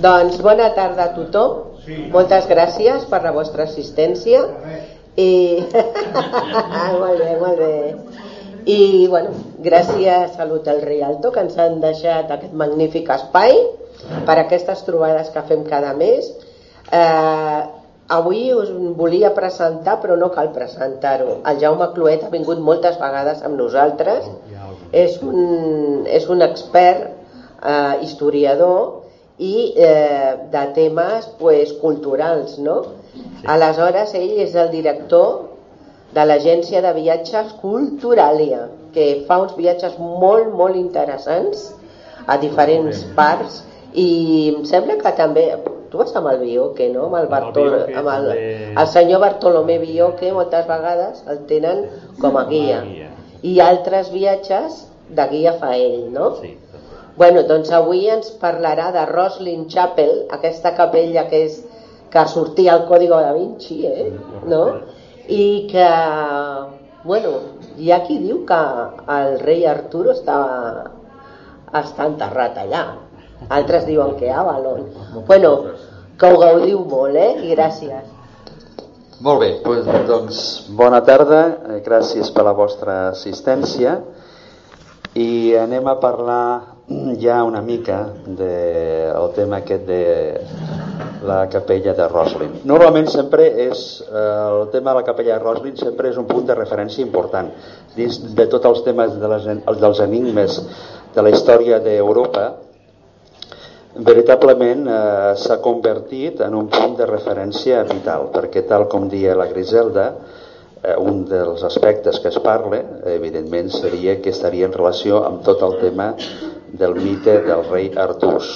Doncs bona tarda a tothom. Moltes gràcies per la vostra assistència. I... molt bé, molt bé. I, bueno, gràcies a l'Hotel Rialto que ens han deixat aquest magnífic espai per aquestes trobades que fem cada mes. Eh, avui us volia presentar, però no cal presentar-ho. El Jaume Cluet ha vingut moltes vegades amb nosaltres. És un, és un expert eh, historiador i eh, de temes pues, culturals, no? Sí. Aleshores, ell és el director de l'agència de viatges Culturalia, que fa uns viatges molt, molt interessants a diferents parts i em sembla que també tu vas amb el Bioque, no? amb el, Bartol, amb el, el senyor Bartolomé Bioque moltes vegades el tenen com a guia i altres viatges de guia fa ell no? Sí. Bueno, doncs avui ens parlarà de Roslin Chapel, aquesta capella que és que sortia al Código da Vinci, eh? no? I que, bueno, hi ha qui diu que el rei Arturo està, està enterrat allà. Altres diuen que Avalon. Bueno, que ho gaudiu molt, eh? I gràcies. Molt bé, doncs bona tarda, eh, gràcies per la vostra assistència i anem a parlar ja una mica de, tema aquest de la capella de Roslin. Normalment sempre és, eh, el tema de la capella de Roslin sempre és un punt de referència important dins de tots els temes de les, dels enigmes de la història d'Europa veritablement eh, s'ha convertit en un punt de referència vital perquè tal com dia la Griselda eh, un dels aspectes que es parla evidentment seria que estaria en relació amb tot el tema del mite del rei Artús.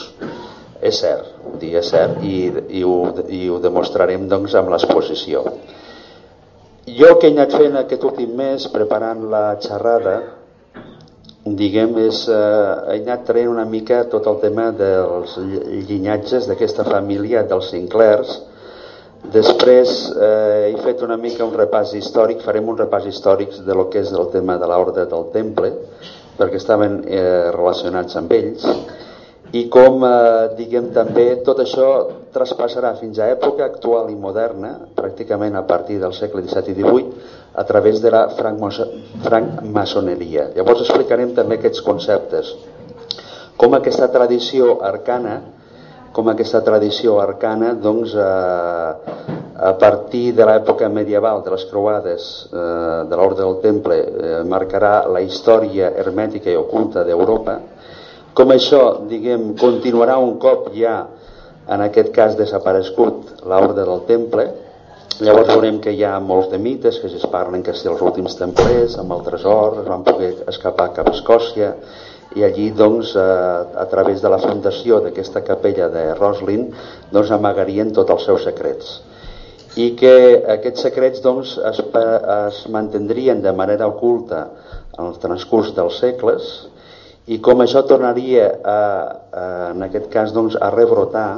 És cert, dic és cert i, i, ho, i ho demostrarem doncs amb l'exposició. Jo que he anat fent aquest últim mes preparant la xerrada, diguem, és, eh, he anat traient una mica tot el tema dels llinatges d'aquesta família dels Sinclairs, Després eh, he fet una mica un repàs històric, farem un repàs històric de lo que és el tema de l'ordre del temple, perquè estaven eh, relacionats amb ells i com, eh, diguem també, tot això traspassarà fins a època actual i moderna, pràcticament a partir del segle XVII i XVIII, a través de la francmaçoneria. Llavors explicarem també aquests conceptes, com aquesta tradició arcana, com aquesta tradició arcana doncs, eh, a partir de l'època medieval de les croades eh, de l'ordre del temple eh, marcarà la història hermètica i oculta d'Europa. Com això diguem continuarà un cop ja en aquest cas desaparegut l'ordre del temple llavors veurem que hi ha molts de mites que es parlen que si els últims templers amb el tresor es van poder escapar cap a Escòcia i allí doncs, eh, a través de la fundació d'aquesta capella de Roslin doncs, amagarien tots els seus secrets. I que aquests secrets doncs, es, es mantindrien de manera oculta en el transcurs dels segles i com això tornaria a, a, en aquest cas doncs, a rebrotar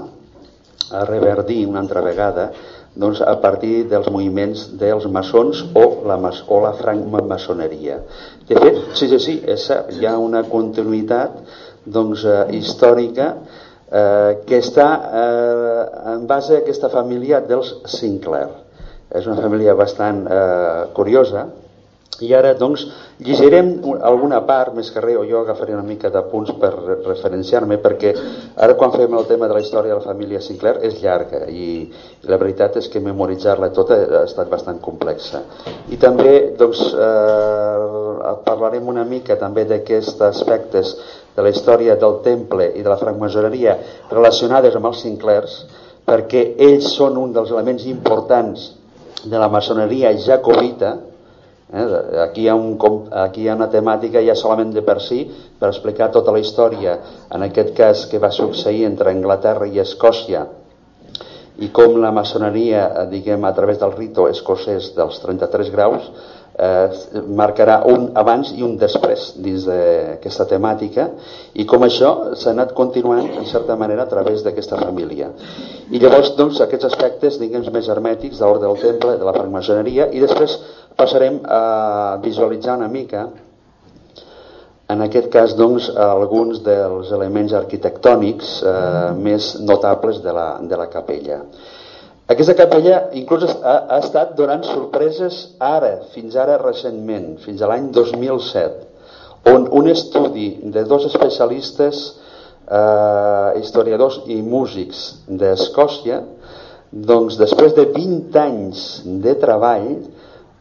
a reverdir una altra vegada doncs, a partir dels moviments dels maçons o la, o la francmaçoneria. De fet, sí, sí, sí, és hi ha una continuïtat doncs, eh, històrica eh, que està eh, en base a aquesta família dels Sinclair. És una família bastant eh, curiosa, i ara, doncs, llegirem alguna part, més que res, o jo agafaré una mica de punts per referenciar-me, perquè ara quan fem el tema de la història de la família Sinclair és llarga i, i la veritat és que memoritzar-la tota ha estat bastant complexa. I també, doncs, eh, parlarem una mica també d'aquests aspectes de la història del temple i de la francmaçoneria relacionades amb els Sinclairs, perquè ells són un dels elements importants de la maçoneria jacobita, Eh? Aquí, hi ha un, aquí hi ha una temàtica ja solament de per si per explicar tota la història, en aquest cas que va succeir entre Anglaterra i Escòcia i com la maçoneria, eh, diguem, a través del rito escocès dels 33 graus, eh, marcarà un abans i un després dins d'aquesta temàtica i com això s'ha anat continuant en certa manera a través d'aquesta família i llavors doncs aquests aspectes diguem més hermètics de l'ordre del temple de la francmaçoneria i després passarem a visualitzar una mica en aquest cas doncs, alguns dels elements arquitectònics eh, més notables de la, de la capella. Aquesta capella inclús ha, ha estat donant sorpreses ara, fins ara recentment, fins a l'any 2007, on un estudi de dos especialistes, eh, historiadors i músics d'Escòcia, doncs després de 20 anys de treball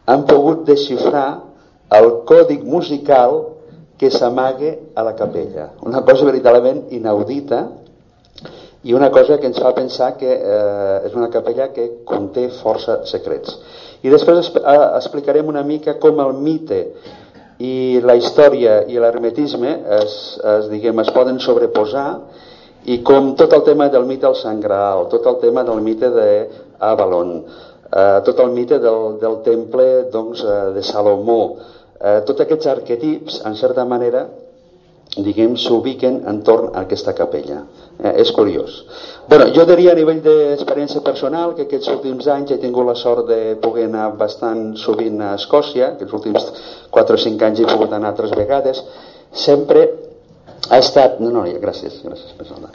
han pogut desxifrar el còdic musical que s'amague a la capella. Una cosa veritablement inaudita i una cosa que ens fa pensar que eh, és una capella que conté força secrets. I després eh, explicarem una mica com el mite i la història i l'hermetisme es, es, diguem, es poden sobreposar i com tot el tema del mite del Sant Graal, tot el tema del mite d'Avalon, eh, tot el mite del, del temple doncs, eh, de Salomó, eh, tots aquests arquetips, en certa manera, diguem, s'ubiquen entorn a aquesta capella. Eh, és curiós. Bueno, jo diria a nivell d'experiència personal que aquests últims anys he tingut la sort de poder anar bastant sovint a Escòcia, aquests últims 4 o 5 anys he pogut anar altres vegades, sempre ha estat... No, no, gràcies, gràcies, persona.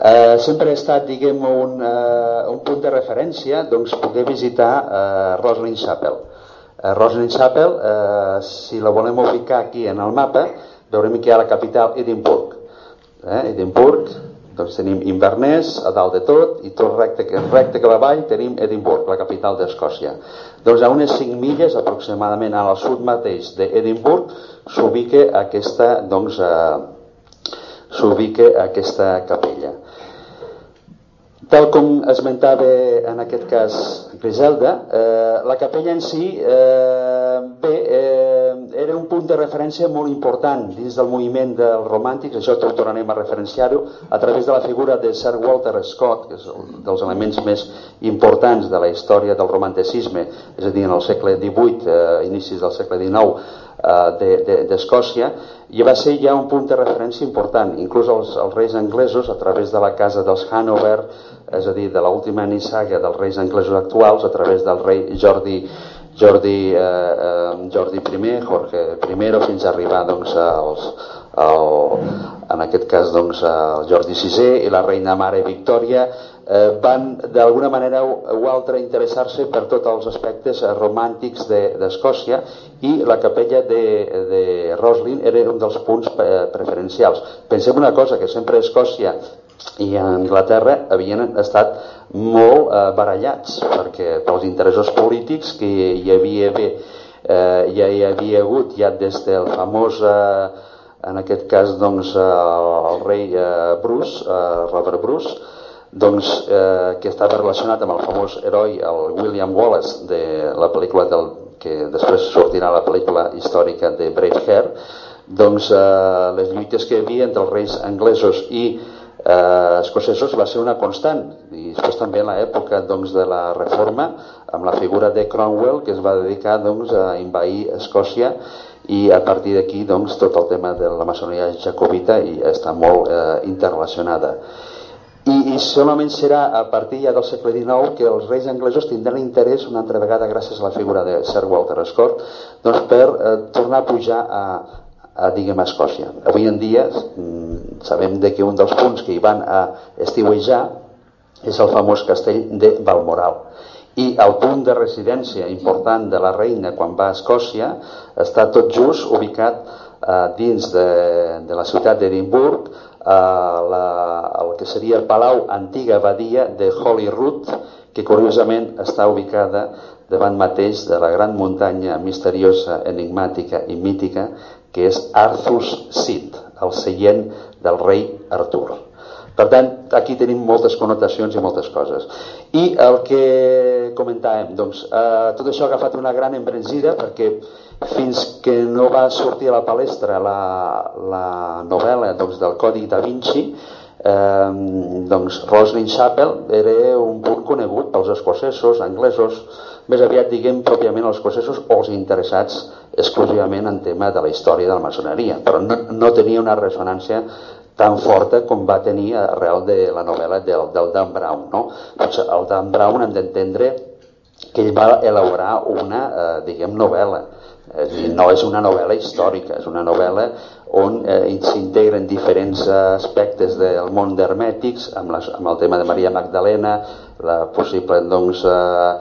Eh, sempre ha estat, diguem, un, uh, un punt de referència doncs, poder visitar uh, Roslin Chapel. Uh, Roslin Chapel, uh, si la volem ubicar aquí en el mapa, veurem que hi ha la capital Edimburg. Eh? Edimburg, doncs tenim Inverness a dalt de tot i tot recte, recte que va avall tenim Edimburg, la capital d'Escòcia. Doncs a unes 5 milles aproximadament al sud mateix d'Edimburg s'ubica aquesta, doncs, eh, s'ubica aquesta capella. Tal com esmentava en aquest cas Griselda, eh, la capella en si eh, bé, eh, era un punt de referència molt important dins del moviment dels romàntics, això tot tornarem a referenciar-ho, a través de la figura de Sir Walter Scott, que és un dels elements més importants de la història del romanticisme, és a dir, en el segle XVIII, eh, inicis del segle XIX, d'Escòcia, de, de, i va ser ja un punt de referència important. Inclús els, els reis anglesos, a través de la casa dels Hanover, és a dir, de l'última nissaga dels reis anglesos actuals, a través del rei Jordi, Jordi, eh, eh, Jordi I, Jorge I, fins a arribar doncs, als, al, en aquest cas doncs, el Jordi VI i la reina mare Victòria, eh, van d'alguna manera o altra interessar-se per tots els aspectes eh, romàntics d'Escòcia de, i la capella de, de Roslin era un dels punts eh, preferencials. Pensem una cosa, que sempre Escòcia i a Anglaterra havien estat molt eh, barallats perquè pels interessos polítics que hi havia bé, eh, ja hi havia hagut ja des del famós eh, en aquest cas doncs, el rei eh, Bruce, eh, Robert Bruce, doncs, eh, que estava relacionat amb el famós heroi, el William Wallace, de la pel·lícula del, que després sortirà la pel·lícula històrica de Braveheart, doncs eh, les lluites que hi havia entre els reis anglesos i eh, escocesos va ser una constant. I després també en l'època doncs, de la reforma amb la figura de Cromwell que es va dedicar doncs, a invair Escòcia. I a partir d'aquí doncs, tot el tema de la maçoneria jacobita i està molt eh, interrelacionada i, i solament serà a partir ja del segle XIX que els reis anglesos tindran interès una altra vegada gràcies a la figura de Sir Walter Scott doncs per eh, tornar a pujar a, a, diguem, a Escòcia. Avui en dia mm, sabem de que un dels punts que hi van a estiuejar és el famós castell de Balmoral i el punt de residència important de la reina quan va a Escòcia està tot just ubicat eh, dins de, de la ciutat d'Edimburg la, el que seria el Palau Antiga Abadia de Holyrood, que curiosament està ubicada davant mateix de la gran muntanya misteriosa, enigmàtica i mítica que és Arthur's Seat, el seient del rei Artur. Per tant, aquí tenim moltes connotacions i moltes coses. I el que comentàvem, doncs, eh, tot això ha agafat una gran embranzida perquè fins que no va sortir a la palestra la, la novel·la doncs, del Codi da Vinci, eh, doncs Roslin Chapel era un punt conegut pels escocesos, anglesos, més aviat diguem pròpiament els escocesos o els interessats exclusivament en tema de la història de la maçoneria, però no, no tenia una ressonància tan forta com va tenir arrel de la novel·la del, del Dan Brown. No? Doncs el Dan Brown hem d'entendre que ell va elaborar una, eh, diguem, novel·la és dir, no és una novel·la històrica, és una novel·la on eh, s'integren diferents aspectes del món d'hermètics amb, amb el tema de Maria Magdalena, la possible, doncs, eh,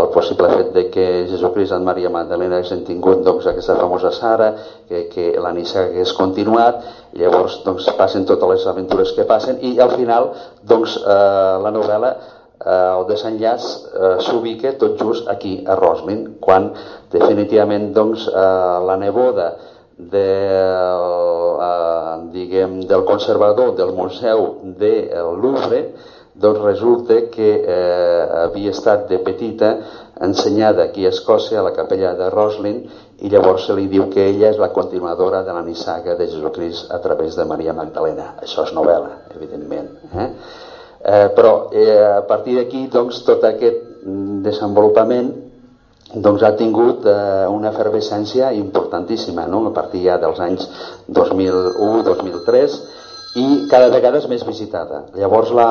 el possible fet de que Jesucrist en Maria Magdalena haguessin tingut doncs, aquesta famosa Sara, que, que la Nissa hagués continuat, i llavors doncs, passen totes les aventures que passen i al final doncs, eh, la novel·la eh, el desenllaç eh, s'ubica tot just aquí a Roslin quan definitivament doncs, eh, la neboda de, eh, diguem, del conservador del Museu de Louvre doncs resulta que eh, havia estat de petita ensenyada aquí a Escòcia, a la capella de Roslin, i llavors se li diu que ella és la continuadora de la nissaga de Jesucrist a través de Maria Magdalena. Això és novel·la, evidentment. Eh? Eh, però eh, a partir d'aquí, doncs, tot aquest desenvolupament doncs ha tingut eh, una efervescència importantíssima no? a partir ja dels anys 2001-2003 i cada vegada és més visitada. Llavors la,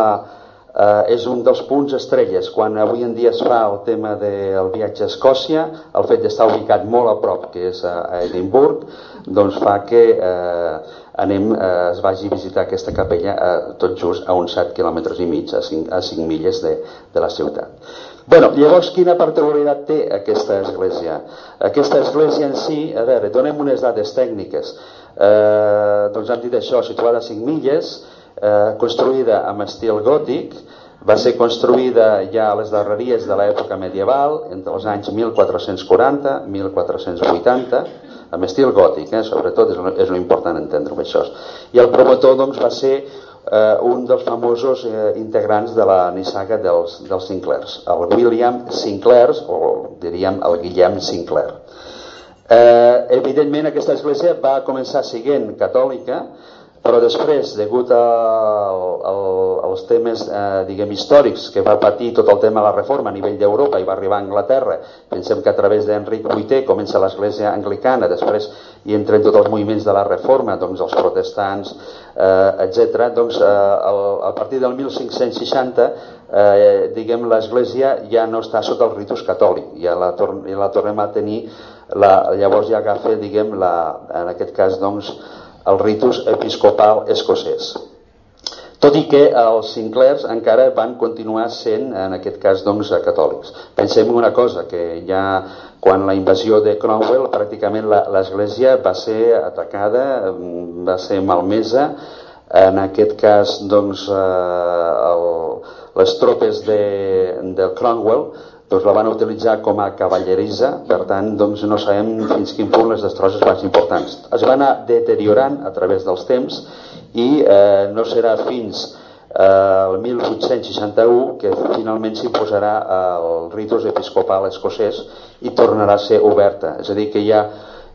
eh, és un dels punts estrelles. Quan avui en dia es fa el tema del viatge a Escòcia, el fet d'estar ubicat molt a prop, que és a, a Edimburg, doncs fa que eh, anem, eh, es vagi a visitar aquesta capella eh, tot just a uns 7 quilòmetres i mig, a 5, a 5 milles de, de la ciutat. Bueno, llavors, quina particularitat té aquesta església? Aquesta església en si, a veure, donem unes dades tècniques. Eh, doncs han dit això, situada a 5 milles, eh, construïda amb estil gòtic, va ser construïda ja a les darreries de l'època medieval, entre els anys 1440 1480, amb estil gòtic, eh? sobretot és, és important entendre això. I el promotor doncs, va ser eh, un dels famosos eh, integrants de la nissaga dels, dels Sinclairs, el William Sinclairs, o diríem el Guillem Sinclair. Eh, evidentment aquesta església va començar siguent catòlica, però després, degut a, a, als temes eh, diguem històrics que va patir tot el tema de la reforma a nivell d'Europa i va arribar a Anglaterra, pensem que a través d'Enric VIII comença l'església anglicana, després hi entren tots els moviments de la reforma, doncs els protestants, eh, etc. Doncs eh, el, a partir del 1560 eh, diguem l'església ja no està sota el ritus catòlic, ja la, tor ja la tornem a tenir, la, llavors ja agafa, diguem, la, en aquest cas, doncs, el ritus episcopal escocès. Tot i que els Sinclairs encara van continuar sent, en aquest cas, doncs, catòlics. Pensem una cosa, que ja quan la invasió de Cromwell pràcticament l'església va ser atacada, va ser malmesa, en aquest cas, doncs, eh, el, les tropes de, de Cromwell doncs la van utilitzar com a cavallerissa, per tant doncs no sabem fins quin punt les destrosses van ser importants. Es van anar deteriorant a través dels temps i eh, no serà fins eh, el 1861 que finalment s'imposarà el ritus episcopal escocès i tornarà a ser oberta. És a dir, que hi ha,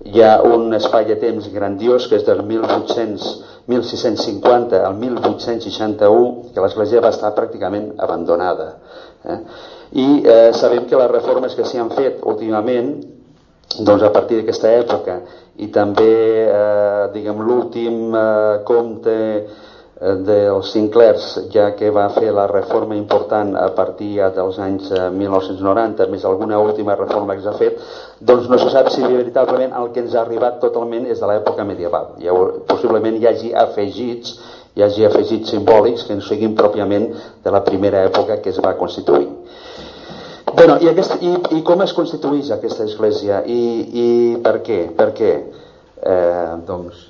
hi ha un espai de temps grandiós que és del 1800, 1650 al 1861 que l'església va estar pràcticament abandonada. Eh? I eh, sabem que les reformes que s'hi han fet últimament doncs a partir d'aquesta època i també eh, diguem l'últim eh, compte eh, dels Sinclairs ja que va fer la reforma important a partir dels anys 1990 més alguna última reforma que s'ha fet doncs no se sap si veritablement el que ens ha arribat totalment és de l'època medieval. Ja, possiblement hi hagi afegits hi hagi afegits simbòlics que no siguin pròpiament de la primera època que es va constituir Bueno, i, aquest, i, I com es constitueix aquesta església? I, i per què? Per què? Eh, doncs...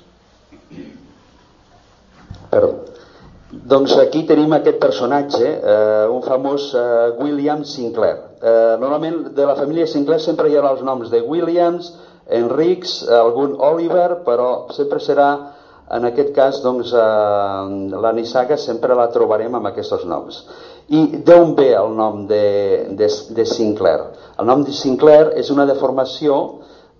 Perdó. Doncs aquí tenim aquest personatge, eh, un famós eh, William Sinclair. Eh, normalment de la família Sinclair sempre hi ha els noms de Williams, Enrics, algun Oliver, però sempre serà en aquest cas doncs, eh, la nissaga sempre la trobarem amb aquests noms. I d'on ve el nom de, de, de Sinclair? El nom de Sinclair és una deformació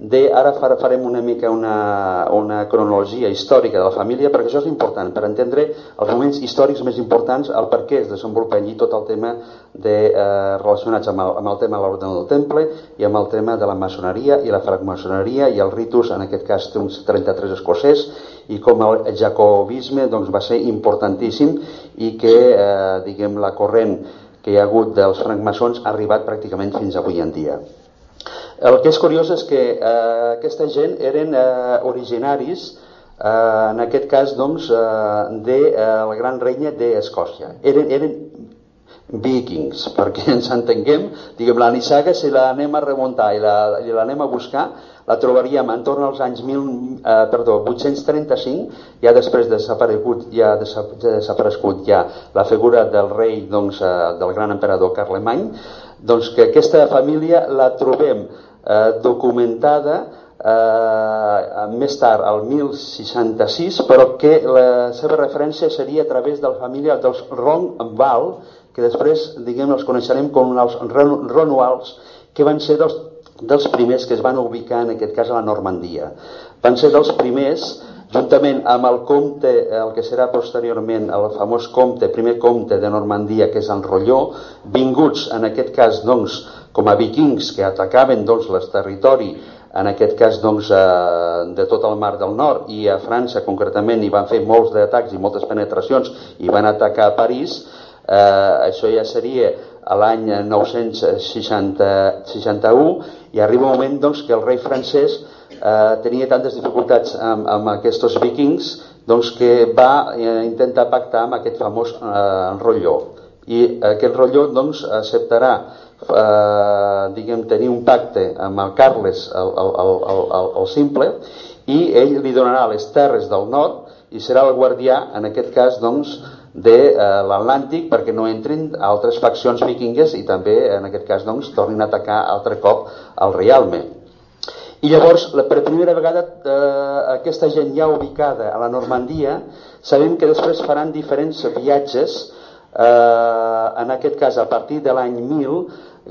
de, ara farem una mica una, una cronologia històrica de la família perquè això és important per entendre els moments històrics més importants el per què es desenvolupa allí tot el tema de, eh, relacionats amb el, amb el tema de l'ordre del temple i amb el tema de la maçoneria i la francmaçoneria i el ritus, en aquest cas uns 33 escocès i com el jacobisme doncs, va ser importantíssim i que eh, diguem la corrent que hi ha hagut dels francmaçons ha arribat pràcticament fins avui en dia. El que és curiós és que eh, aquesta gent eren eh, originaris eh, en aquest cas doncs, eh, de eh, la gran reina d'Escòcia. Eren, eren vikings, perquè ens entenguem, diguem, la nissaga, si l'anem a remuntar i l'anem la, a buscar, la trobaríem en torn als anys 1000, eh, perdó, 835, ja després desaparegut, ja desaparegut ja la figura del rei, doncs, eh, del gran emperador Carlemany, doncs que aquesta família la trobem eh, documentada eh, més tard, al 1066, però que la seva referència seria a través de la família dels Ronval, que després, diguem, els coneixerem com els Ronuals, que van ser dels, dels primers que es van ubicar, en aquest cas, a la Normandia. Van ser dels primers, juntament amb el comte, el que serà posteriorment el famós comte, primer comte de Normandia, que és en Rolló, vinguts, en aquest cas, doncs, com a vikings que atacaven doncs, el territori en aquest cas doncs, eh, de tot el mar del nord i a França concretament hi van fer molts d'atacs i moltes penetracions i van atacar a París eh, això ja seria a l'any 961 i arriba un moment doncs, que el rei francès eh, tenia tantes dificultats amb, amb aquests vikings doncs, que va eh, intentar pactar amb aquest famós eh, Rolló i aquest Rolló doncs, acceptarà eh, diguem, tenir un pacte amb el Carles el, el, el, el, el simple i ell li donarà les terres del nord i serà el guardià en aquest cas doncs de eh, l'Atlàntic perquè no entrin altres faccions vikingues i també en aquest cas doncs tornin a atacar altre cop el Rialme i llavors, per primera vegada, eh, aquesta gent ja ubicada a la Normandia, sabem que després faran diferents viatges, eh, en aquest cas a partir de l'any 1000,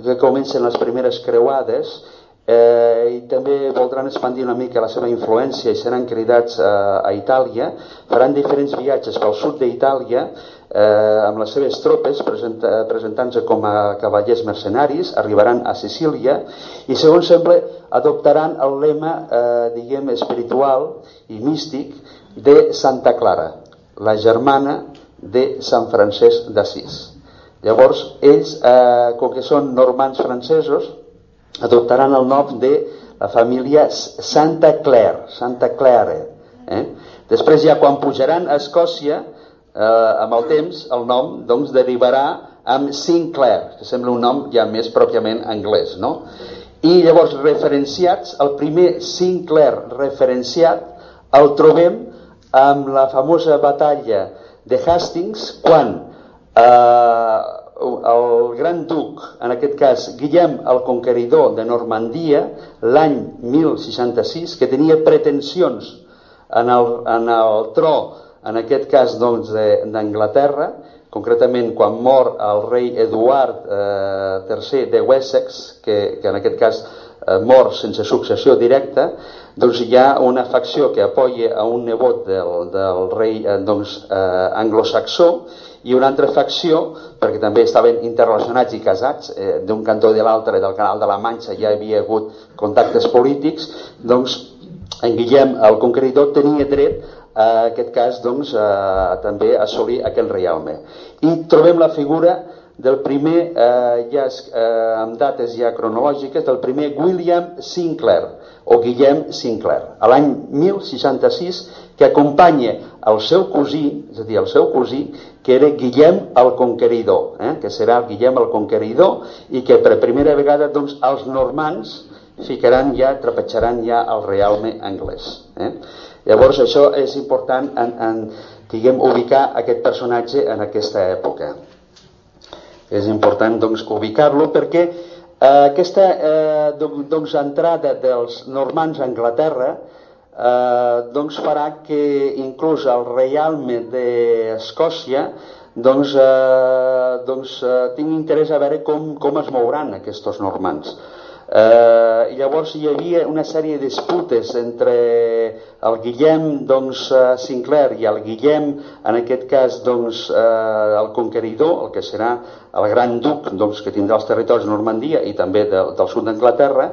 que comencen les primeres creuades eh, i també voldran expandir una mica la seva influència i seran cridats eh, a Itàlia, faran diferents viatges pel sud d'Itàlia eh, amb les seves tropes presenta, presentant-se com a cavallers mercenaris, arribaran a Sicília i segons sembla adoptaran el lema eh, diguem espiritual i místic de Santa Clara, la germana de Sant Francesc d'Assís. Llavors, ells, eh, com que són normans francesos, adoptaran el nom de la família Santa Claire, Santa Claire. Eh? Després, ja quan pujaran a Escòcia, eh, amb el temps, el nom doncs, derivarà amb Sinclair, que sembla un nom ja més pròpiament anglès. No? I llavors, referenciats, el primer Sinclair referenciat el trobem amb la famosa batalla de Hastings, quan eh, el gran duc, en aquest cas Guillem el Conqueridor de Normandia, l'any 1066, que tenia pretensions en el, en el tro, en aquest cas doncs, d'Anglaterra, concretament quan mor el rei Eduard eh, III de Wessex, que, que en aquest cas eh, mor sense successió directa, doncs hi ha una facció que apoya a un nebot del, del rei eh, doncs, eh, anglosaxó i una altra facció, perquè també estaven interrelacionats i casats, eh, d'un cantó de l'altre del canal de la Manxa ja hi havia hagut contactes polítics, doncs en Guillem, el conqueridor, tenia dret a aquest cas doncs, a, també assolir aquell realme. I trobem la figura del primer, eh, ja eh, amb dates ja cronològiques, del primer William Sinclair, o Guillem Sinclair, a l'any 1066, que acompanya el seu cosí, és a dir, el seu cosí, que era Guillem el Conqueridor, eh? que serà el Guillem el Conqueridor, i que per primera vegada doncs, els normans ficaran ja, trepitjaran ja el realme anglès. Eh? Llavors això és important en, en, diguem, ubicar aquest personatge en aquesta època. És important doncs, ubicar-lo perquè Eh, aquesta eh, doncs, entrada dels normands a Anglaterra eh, doncs farà que inclús el reialme d'Escòcia doncs, eh, doncs, eh, tingui interès a veure com, com es mouran aquests normands. Eh, I llavors hi havia una sèrie de disputes entre el Guillem doncs, eh, Sinclair i el Guillem, en aquest cas doncs, eh, el conqueridor, el que serà el gran duc doncs, que tindrà els territoris de Normandia i també de, del sud d'Anglaterra,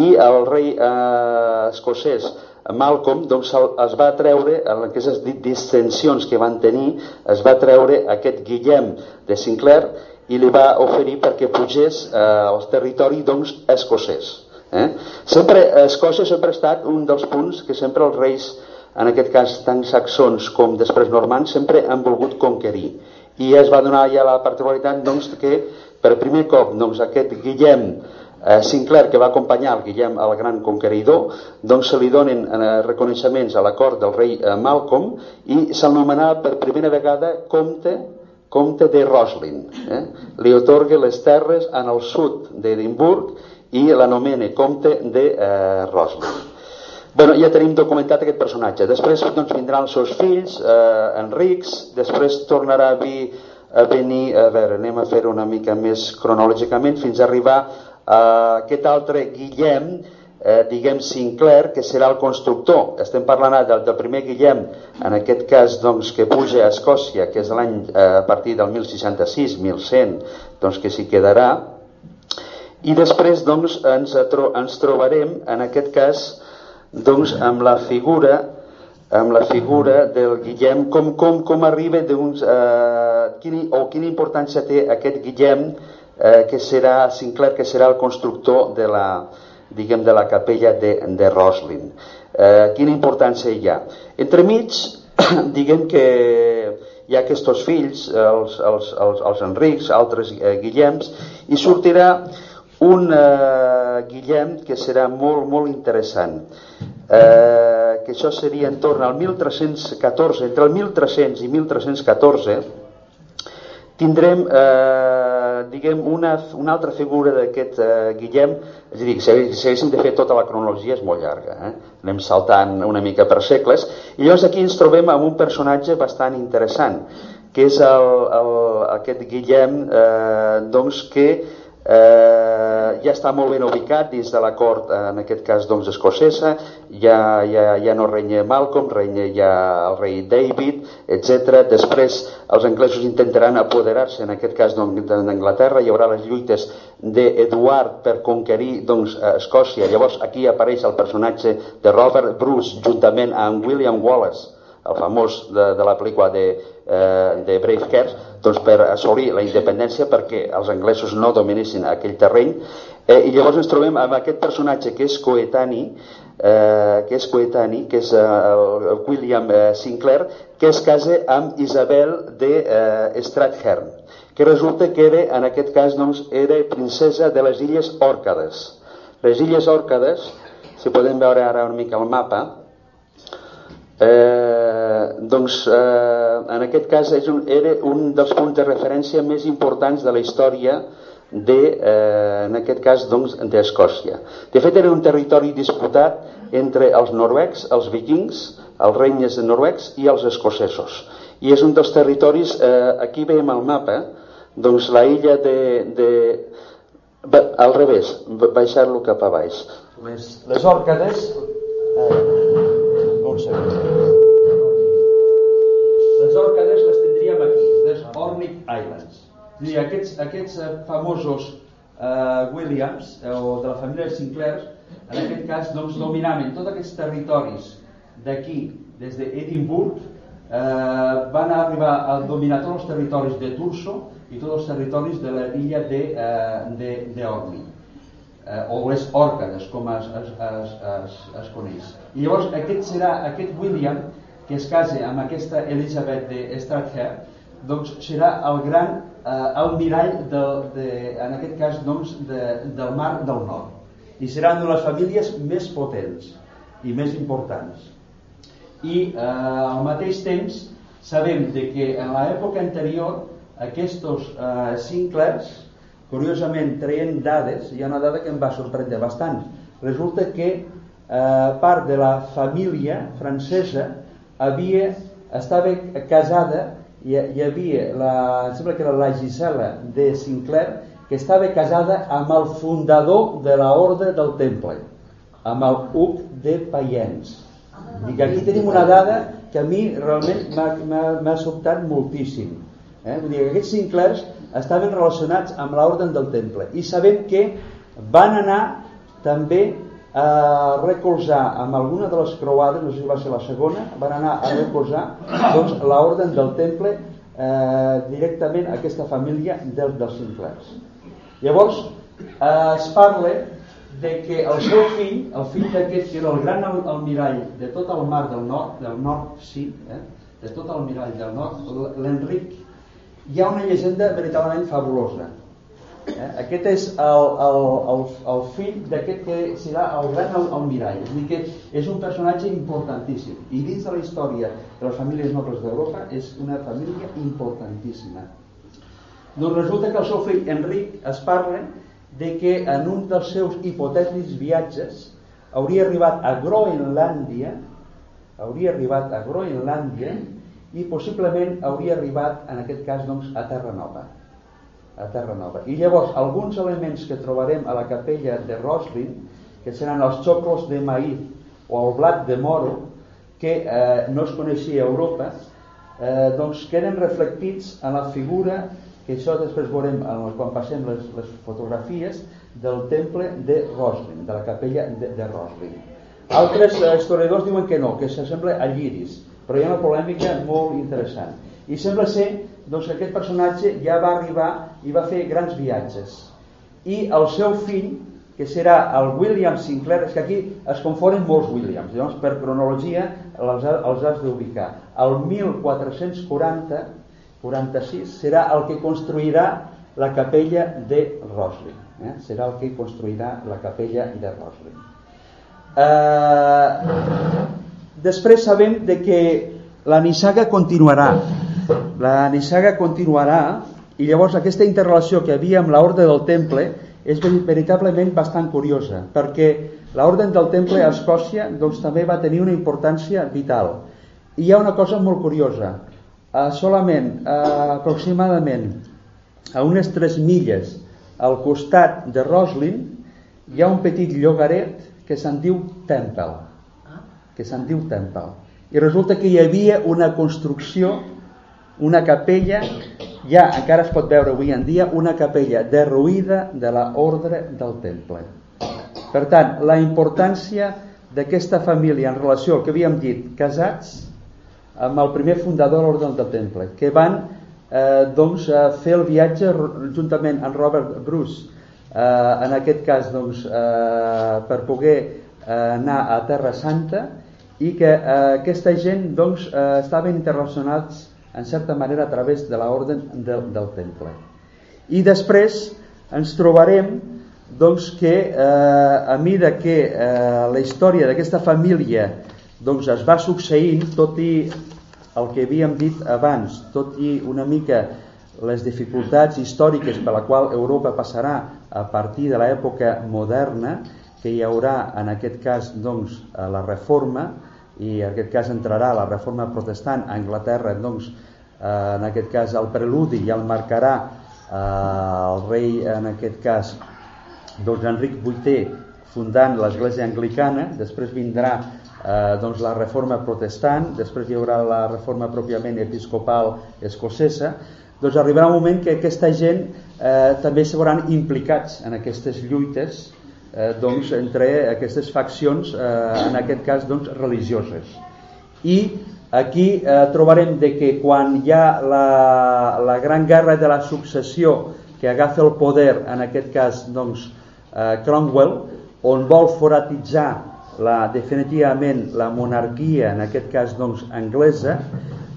i el rei eh, escocès Malcolm doncs, es va treure, en aquestes distensions que van tenir, es va treure aquest Guillem de Sinclair i li va oferir perquè pugés eh, al territori doncs, escocès. Eh? Sempre, Escòcia sempre ha estat un dels punts que sempre els reis en aquest cas tant saxons com després normands, sempre han volgut conquerir. I es va donar ja la particularitat doncs, que per primer cop doncs, aquest Guillem eh, Sinclair, que va acompanyar el Guillem el gran conqueridor, doncs se li donen eh, reconeixements a la cort del rei eh, Malcolm i s'anomenava per primera vegada comte comte de Roslin. Eh? Li otorga les terres en el sud d'Edimburg i l'anomena comte de eh, Roslin. Bueno, ja tenim documentat aquest personatge. Després doncs, vindran els seus fills, eh, Enrics, després tornarà a, vi, a venir, a veure, anem a fer una mica més cronològicament, fins a arribar a aquest altre Guillem, eh, diguem Sinclair, que serà el constructor. Estem parlant del, del primer Guillem, en aquest cas doncs, que puja a Escòcia, que és l'any eh, a partir del 1066, 1100, doncs que s'hi quedarà. I després doncs, ens, tro ens trobarem, en aquest cas, doncs amb la figura amb la figura del Guillem com, com, com arriba d'uns eh, quin, o quina importància té aquest Guillem eh, que serà Sinclair que serà el constructor de la, diguem, de la capella de, de Roslin. Eh, quina importància hi ha? Entremig diguem que hi ha aquests fills els, els, els, els Enrics, altres eh, Guillems i sortirà un eh, Guillem que serà molt, molt interessant. Eh, que això seria en torn al 1314 entre el 1300 i 1314 tindrem eh, diguem una, una altra figura d'aquest eh, Guillem és a dir, si, si haguéssim de fer tota la cronologia és molt llarga eh? anem saltant una mica per segles i llavors aquí ens trobem amb un personatge bastant interessant que és el, el, aquest Guillem eh, doncs que eh, ja està molt ben ubicat dins de la cort, en aquest cas doncs escocesa, ja, ja, ja no renya Malcolm, renya ja el rei David, etc. Després els anglesos intentaran apoderar-se, en aquest cas doncs, d'Anglaterra, hi haurà les lluites d'Eduard per conquerir doncs, Escòcia. Llavors aquí apareix el personatge de Robert Bruce juntament amb William Wallace, el famós de, de la pel·lícula de, eh, de Braveheart, doncs per assolir la independència perquè els anglesos no dominessin aquell terreny. Eh, i llavors ens trobem amb aquest personatge que és coetani eh, que és coetani que és eh, el William eh, Sinclair que es casa amb Isabel de eh, Strathern que resulta que era, en aquest cas doncs, era princesa de les illes Òrcades les illes Òrcades si podem veure ara una mica el mapa Eh, doncs eh, en aquest cas és un, era un dels punts de referència més importants de la història de, eh, en aquest cas doncs d'Escòcia. De fet era un territori disputat entre els noruecs, els vikings, els regnes noruecs i els escocesos. I és un dels territoris, eh, aquí veiem el mapa, doncs la illa de, de al revés, baixar-lo cap a baix. Les, les òrcades eh, les òrcades les tindríem aquí, les Ornic Islands. Dir, aquests, aquests eh, famosos uh, Williams, eh, o de la família Sinclair, en aquest cas doncs, dominaven tots aquests territoris d'aquí, des d'Edimburg, eh, van arribar a dominar tots els territoris de Turso i tots els territoris de l'illa de, uh, de, de Ornic eh, o les òrcades, com es, es, es, es, es coneix. I llavors aquest serà aquest William, que es casa amb aquesta Elizabeth de Strathern, doncs serà el gran eh, almirall de, de, en aquest cas doncs, de, del mar del nord. I serà una de les famílies més potents i més importants. I eh, al mateix temps sabem de que en l'època anterior aquests eh, Sinclairs Curiosament, traient dades, hi ha una dada que em va sorprendre bastant. Resulta que eh, part de la família francesa havia, estava casada, hi, hi havia, la, em sembla que era la Gisela de Sinclair, que estava casada amb el fundador de la Orde del Temple, amb el Hug de Paiens. I que aquí tenim una dada que a mi realment m'ha sobtat moltíssim. Eh? Vull dir que aquests Sinclairs estaven relacionats amb l'ordre del temple i sabem que van anar també a recolzar amb alguna de les croades, no sé si va ser la segona, van anar a recolzar doncs, l'ordre del temple eh, directament a aquesta família dels, dels Sinclairs. Llavors, eh, es parla de que el seu fill, el fill d'aquest que era el gran almirall de tot el mar del nord, del nord sí, eh? de tot el mirall del nord, l'Enric, hi ha una llegenda veritablement fabulosa. Eh? Aquest és el, el, el, el fill d'aquest que serà el gran almirall. És dir, que és un personatge importantíssim. I dins de la història de les famílies nobles d'Europa és una família importantíssima. Doncs resulta que el seu fill Enric es parla de que en un dels seus hipotètics viatges hauria arribat a Groenlàndia hauria arribat a Groenlàndia i possiblement hauria arribat en aquest cas doncs, a Terra Nova a Terra Nova. I llavors, alguns elements que trobarem a la capella de Roslin, que seran els xoclos de maïs o el blat de moro, que eh, no es coneixia a Europa, eh, doncs queden reflectits en la figura, que això després veurem quan passem les, les fotografies, del temple de Roslin, de la capella de, de Roslin. Altres eh, historiadors diuen que no, que s'assembla a lliris, però hi ha una polèmica molt interessant. I sembla ser doncs, que aquest personatge ja va arribar i va fer grans viatges. I el seu fill, que serà el William Sinclair, és que aquí es confonen molts Williams, llavors per cronologia els, els has d'ubicar. El 1440 46 serà el que construirà la capella de Roslin. Eh? Serà el que construirà la capella de Roslin. Eh, després sabem de que la nissaga continuarà. La nissaga continuarà i llavors aquesta interrelació que havia amb l'ordre del temple és veritablement bastant curiosa perquè l'ordre del temple a Escòcia doncs, també va tenir una importància vital. I hi ha una cosa molt curiosa. Uh, solament uh, aproximadament a unes 3 milles al costat de Roslin hi ha un petit llogaret que se'n diu Temple que se'n diu Temple i resulta que hi havia una construcció una capella, ja encara es pot veure avui en dia, una capella derruïda de la ordre del temple. Per tant, la importància d'aquesta família en relació al que havíem dit, casats amb el primer fundador de l'ordre del temple, que van eh, doncs, fer el viatge juntament amb Robert Bruce, eh, en aquest cas doncs, eh, per poder eh, anar a Terra Santa i que eh, aquesta gent doncs, eh, estaven interrelacionats en certa manera a través de l'ordre del, del temple. I després ens trobarem doncs, que eh, a mida que eh, la història d'aquesta família doncs, es va succeint, tot i el que havíem dit abans, tot i una mica les dificultats històriques per la qual Europa passarà a partir de l'època moderna, que hi haurà en aquest cas doncs, la reforma, i en aquest cas entrarà la reforma protestant a Anglaterra doncs, eh, en aquest cas el preludi ja el marcarà eh, el rei en aquest cas doncs Enric VIII fundant l'església anglicana. Després vindrà eh, doncs la reforma protestant. Després hi haurà la reforma pròpiament episcopal escocesa. Doncs arribarà un moment que aquesta gent eh, també se veuran implicats en aquestes lluites eh, doncs, entre aquestes faccions, eh, en aquest cas doncs, religioses. I aquí eh, trobarem de que quan hi ha la, la gran guerra de la successió que agafa el poder, en aquest cas doncs, eh, Cromwell, on vol foratitzar la, definitivament la monarquia, en aquest cas doncs, anglesa,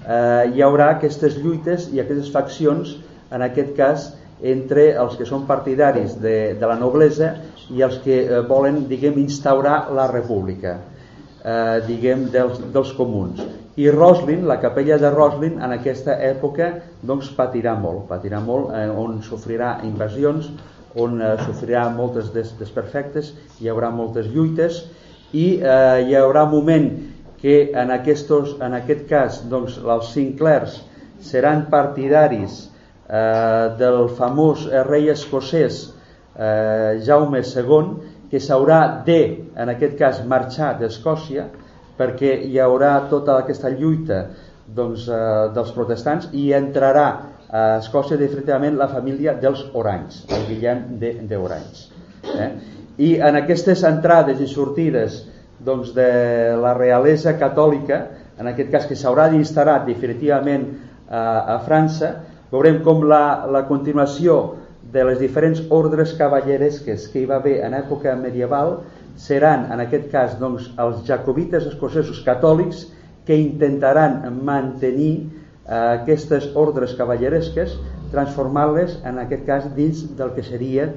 eh, hi haurà aquestes lluites i aquestes faccions, en aquest cas, entre els que són partidaris de, de la noblesa i els que eh, volen, diguem, instaurar la república, eh, diguem, dels, dels comuns. I Roslin, la capella de Roslin, en aquesta època, doncs patirà molt, patirà molt, eh, on sofrirà invasions, on eh, sofrirà moltes des, desperfectes, hi haurà moltes lluites i eh, hi haurà moment que en, aquestos, en aquest cas doncs, els Sinclairs seran partidaris eh, del famós rei escocès eh, Jaume II, que s'haurà de, en aquest cas, marxar d'Escòcia perquè hi haurà tota aquesta lluita doncs, eh, dels protestants i entrarà a Escòcia definitivament la família dels Oranys, el Guillem d'Oranys. Eh? I en aquestes entrades i sortides doncs, de la realesa catòlica, en aquest cas que s'haurà d'instal·lar definitivament a, a França, veurem com la, la continuació de les diferents ordres cavalleresques que hi va haver en època medieval seran, en aquest cas, doncs, els jacobites escocesos catòlics que intentaran mantenir eh, aquestes ordres cavalleresques transformant-les, en aquest cas, dins del que seria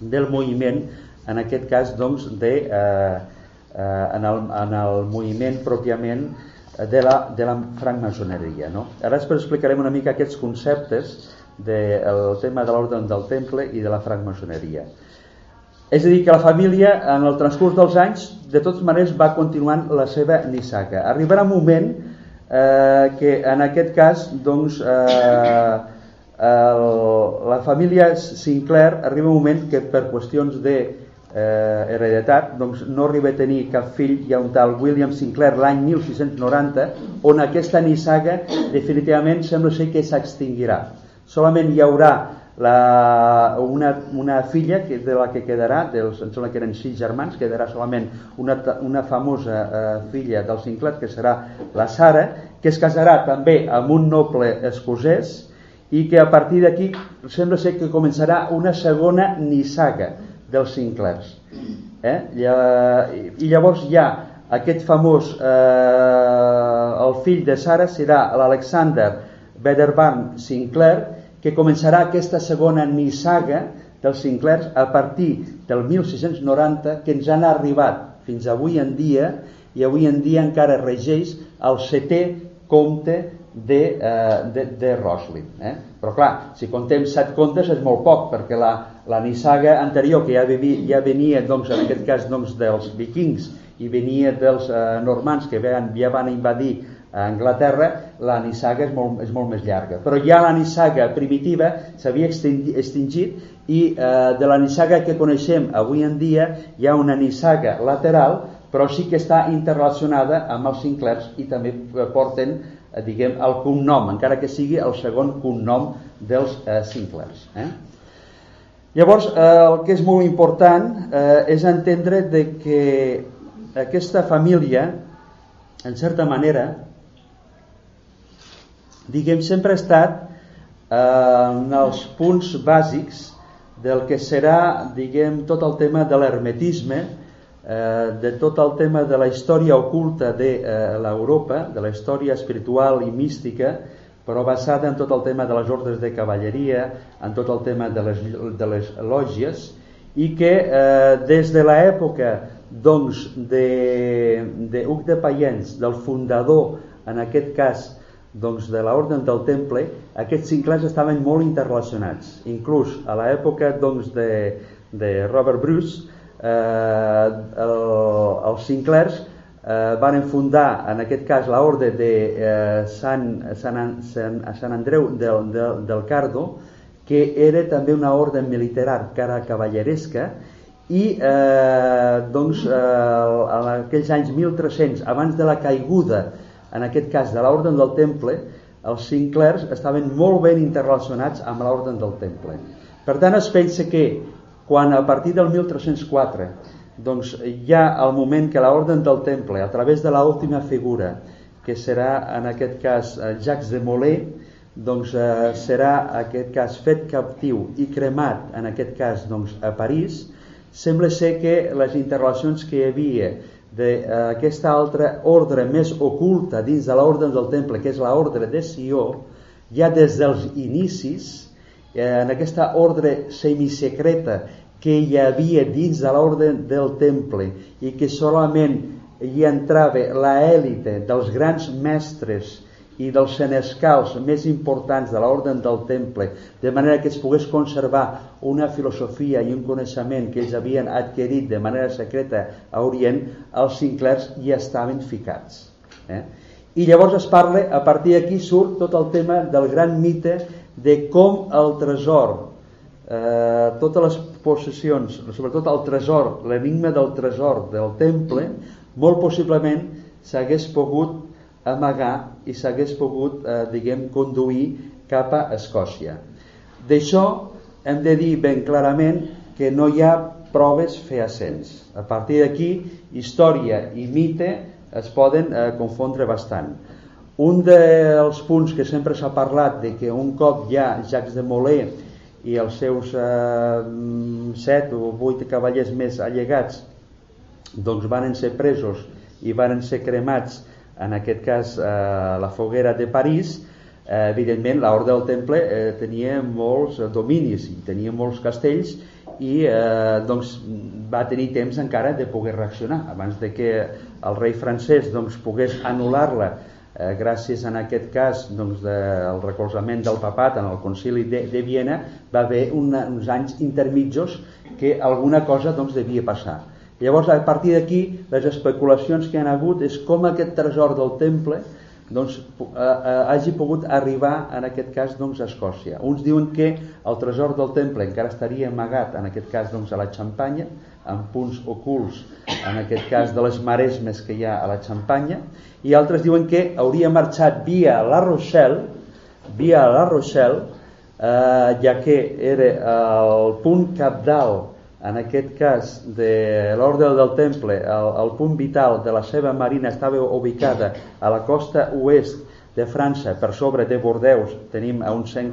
del moviment, en aquest cas, doncs, de, eh, eh, en, el, en el moviment pròpiament de la, de la francmaçoneria. No? Ara després explicarem una mica aquests conceptes del tema de l'ordre del temple i de la francmaçoneria. És a dir, que la família, en el transcurs dels anys, de totes maneres va continuant la seva nissaga. Arribarà un moment eh, que, en aquest cas, doncs, eh, el, la família Sinclair arriba un moment que per qüestions de eh, hereditat doncs no arriba a tenir cap fill hi ha un tal William Sinclair l'any 1690 on aquesta nissaga definitivament sembla ser que s'extingirà solament hi haurà la, una, una filla que, de la que quedarà, dels, em sembla que eren sis germans, quedarà solament una, una famosa eh, filla del Sinclair, que serà la Sara, que es casarà també amb un noble escocès i que a partir d'aquí sembla ser que començarà una segona nissaga dels Sinclairs. Eh? I llavors ha aquest famós, eh, el fill de Sara serà l'Alexander Bederbarn Sinclair, que començarà aquesta segona nissaga dels Sinclairs a partir del 1690 que ens han arribat fins avui en dia i avui en dia encara regeix el setè comte de, eh, de, de Roslin. Eh? Però clar, si contem set contes és molt poc, perquè la, la nissaga anterior, que ja, vivia, ja venia, doncs, en aquest cas, doncs, dels vikings i venia dels eh, normans que van, ja van invadir a Anglaterra, la nissaga és molt, és molt més llarga. Però ja la nissaga primitiva s'havia extingit i eh, de la nissaga que coneixem avui en dia hi ha una nissaga lateral però sí que està interrelacionada amb els Sinclairs i també porten eh, diguem, el cognom, encara que sigui el segon cognom dels eh, Sinclairs. Eh? Llavors, eh, el que és molt important eh, és entendre de que aquesta família, en certa manera, diguem, sempre ha estat eh, en els punts bàsics del que serà, diguem, tot el tema de l'hermetisme, eh, de tot el tema de la història oculta de eh, l'Europa, de la història espiritual i mística, però basada en tot el tema de les ordres de cavalleria, en tot el tema de les, de les lògies, i que eh, des de l'època doncs, de, de de Paiens, del fundador, en aquest cas, doncs, de l'ordre del temple, aquests clans estaven molt interrelacionats. Inclús a l'època doncs, de, de Robert Bruce, eh, el, els Sinclairs eh, van fundar en aquest cas l'ordre de eh, Sant, Sant, Sant, Sant Andreu del, del, del Cardo que era també una ordre militar cara cavalleresca i eh, doncs eh, en aquells anys 1300 abans de la caiguda en aquest cas de l'ordre del temple els Sinclairs estaven molt ben interrelacionats amb l'ordre del temple. Per tant es pensa que quan a partir del 1304 doncs hi ha el moment que l'ordre del temple a través de l'última figura que serà en aquest cas eh, Jacques de Molay doncs eh, serà aquest cas fet captiu i cremat en aquest cas doncs, a París sembla ser que les interrelacions que hi havia d'aquesta eh, altra ordre més oculta dins de l'ordre del temple que és l'ordre de Sió ja des dels inicis eh, en aquesta ordre semisecreta que hi havia dins de l'ordre del temple i que solament hi entrava la élite dels grans mestres i dels senescals més importants de l'ordre del temple, de manera que es pogués conservar una filosofia i un coneixement que ells havien adquirit de manera secreta a Orient, els Sinclairs hi estaven ficats. Eh? I llavors es parla, a partir d'aquí surt tot el tema del gran mite de com el tresor, eh, totes les possessions, sobretot el tresor, l'enigma del tresor del temple, molt possiblement s'hagués pogut amagar i s'hagués pogut, eh, diguem, conduir cap a Escòcia. D'això hem de dir ben clarament que no hi ha proves fehacients. A partir d'aquí, història i mite es poden eh, confondre bastant. Un dels punts que sempre s'ha parlat de que un cop ja Jacques de Molay i els seus eh, set o vuit cavallers més allegats doncs varen ser presos i varen ser cremats en aquest cas eh, la foguera de París eh, evidentment l'Orde del Temple eh, tenia molts dominis i tenia molts castells i eh, doncs, va tenir temps encara de poder reaccionar. Abans de que el rei francès doncs, pogués anul·lar-la eh, gràcies en aquest cas doncs, del recolzament del papat en el concili de, de Viena va haver una, uns anys intermitjos que alguna cosa doncs, devia passar llavors a partir d'aquí les especulacions que han hagut és com aquest tresor del temple doncs, eh, eh, hagi pogut arribar en aquest cas doncs, a Escòcia. Uns diuen que el tresor del temple encara estaria amagat en aquest cas doncs, a la Xampanya, en punts ocults en aquest cas de les maresmes que hi ha a la Xampanya, i altres diuen que hauria marxat via la Rochelle, via la Rochelle, eh, ja que era el punt capdalt en aquest cas de l'ordre del temple el, el punt vital de la seva marina estava ubicada a la costa oest de França per sobre de Bordeus. Tenim a uns 100,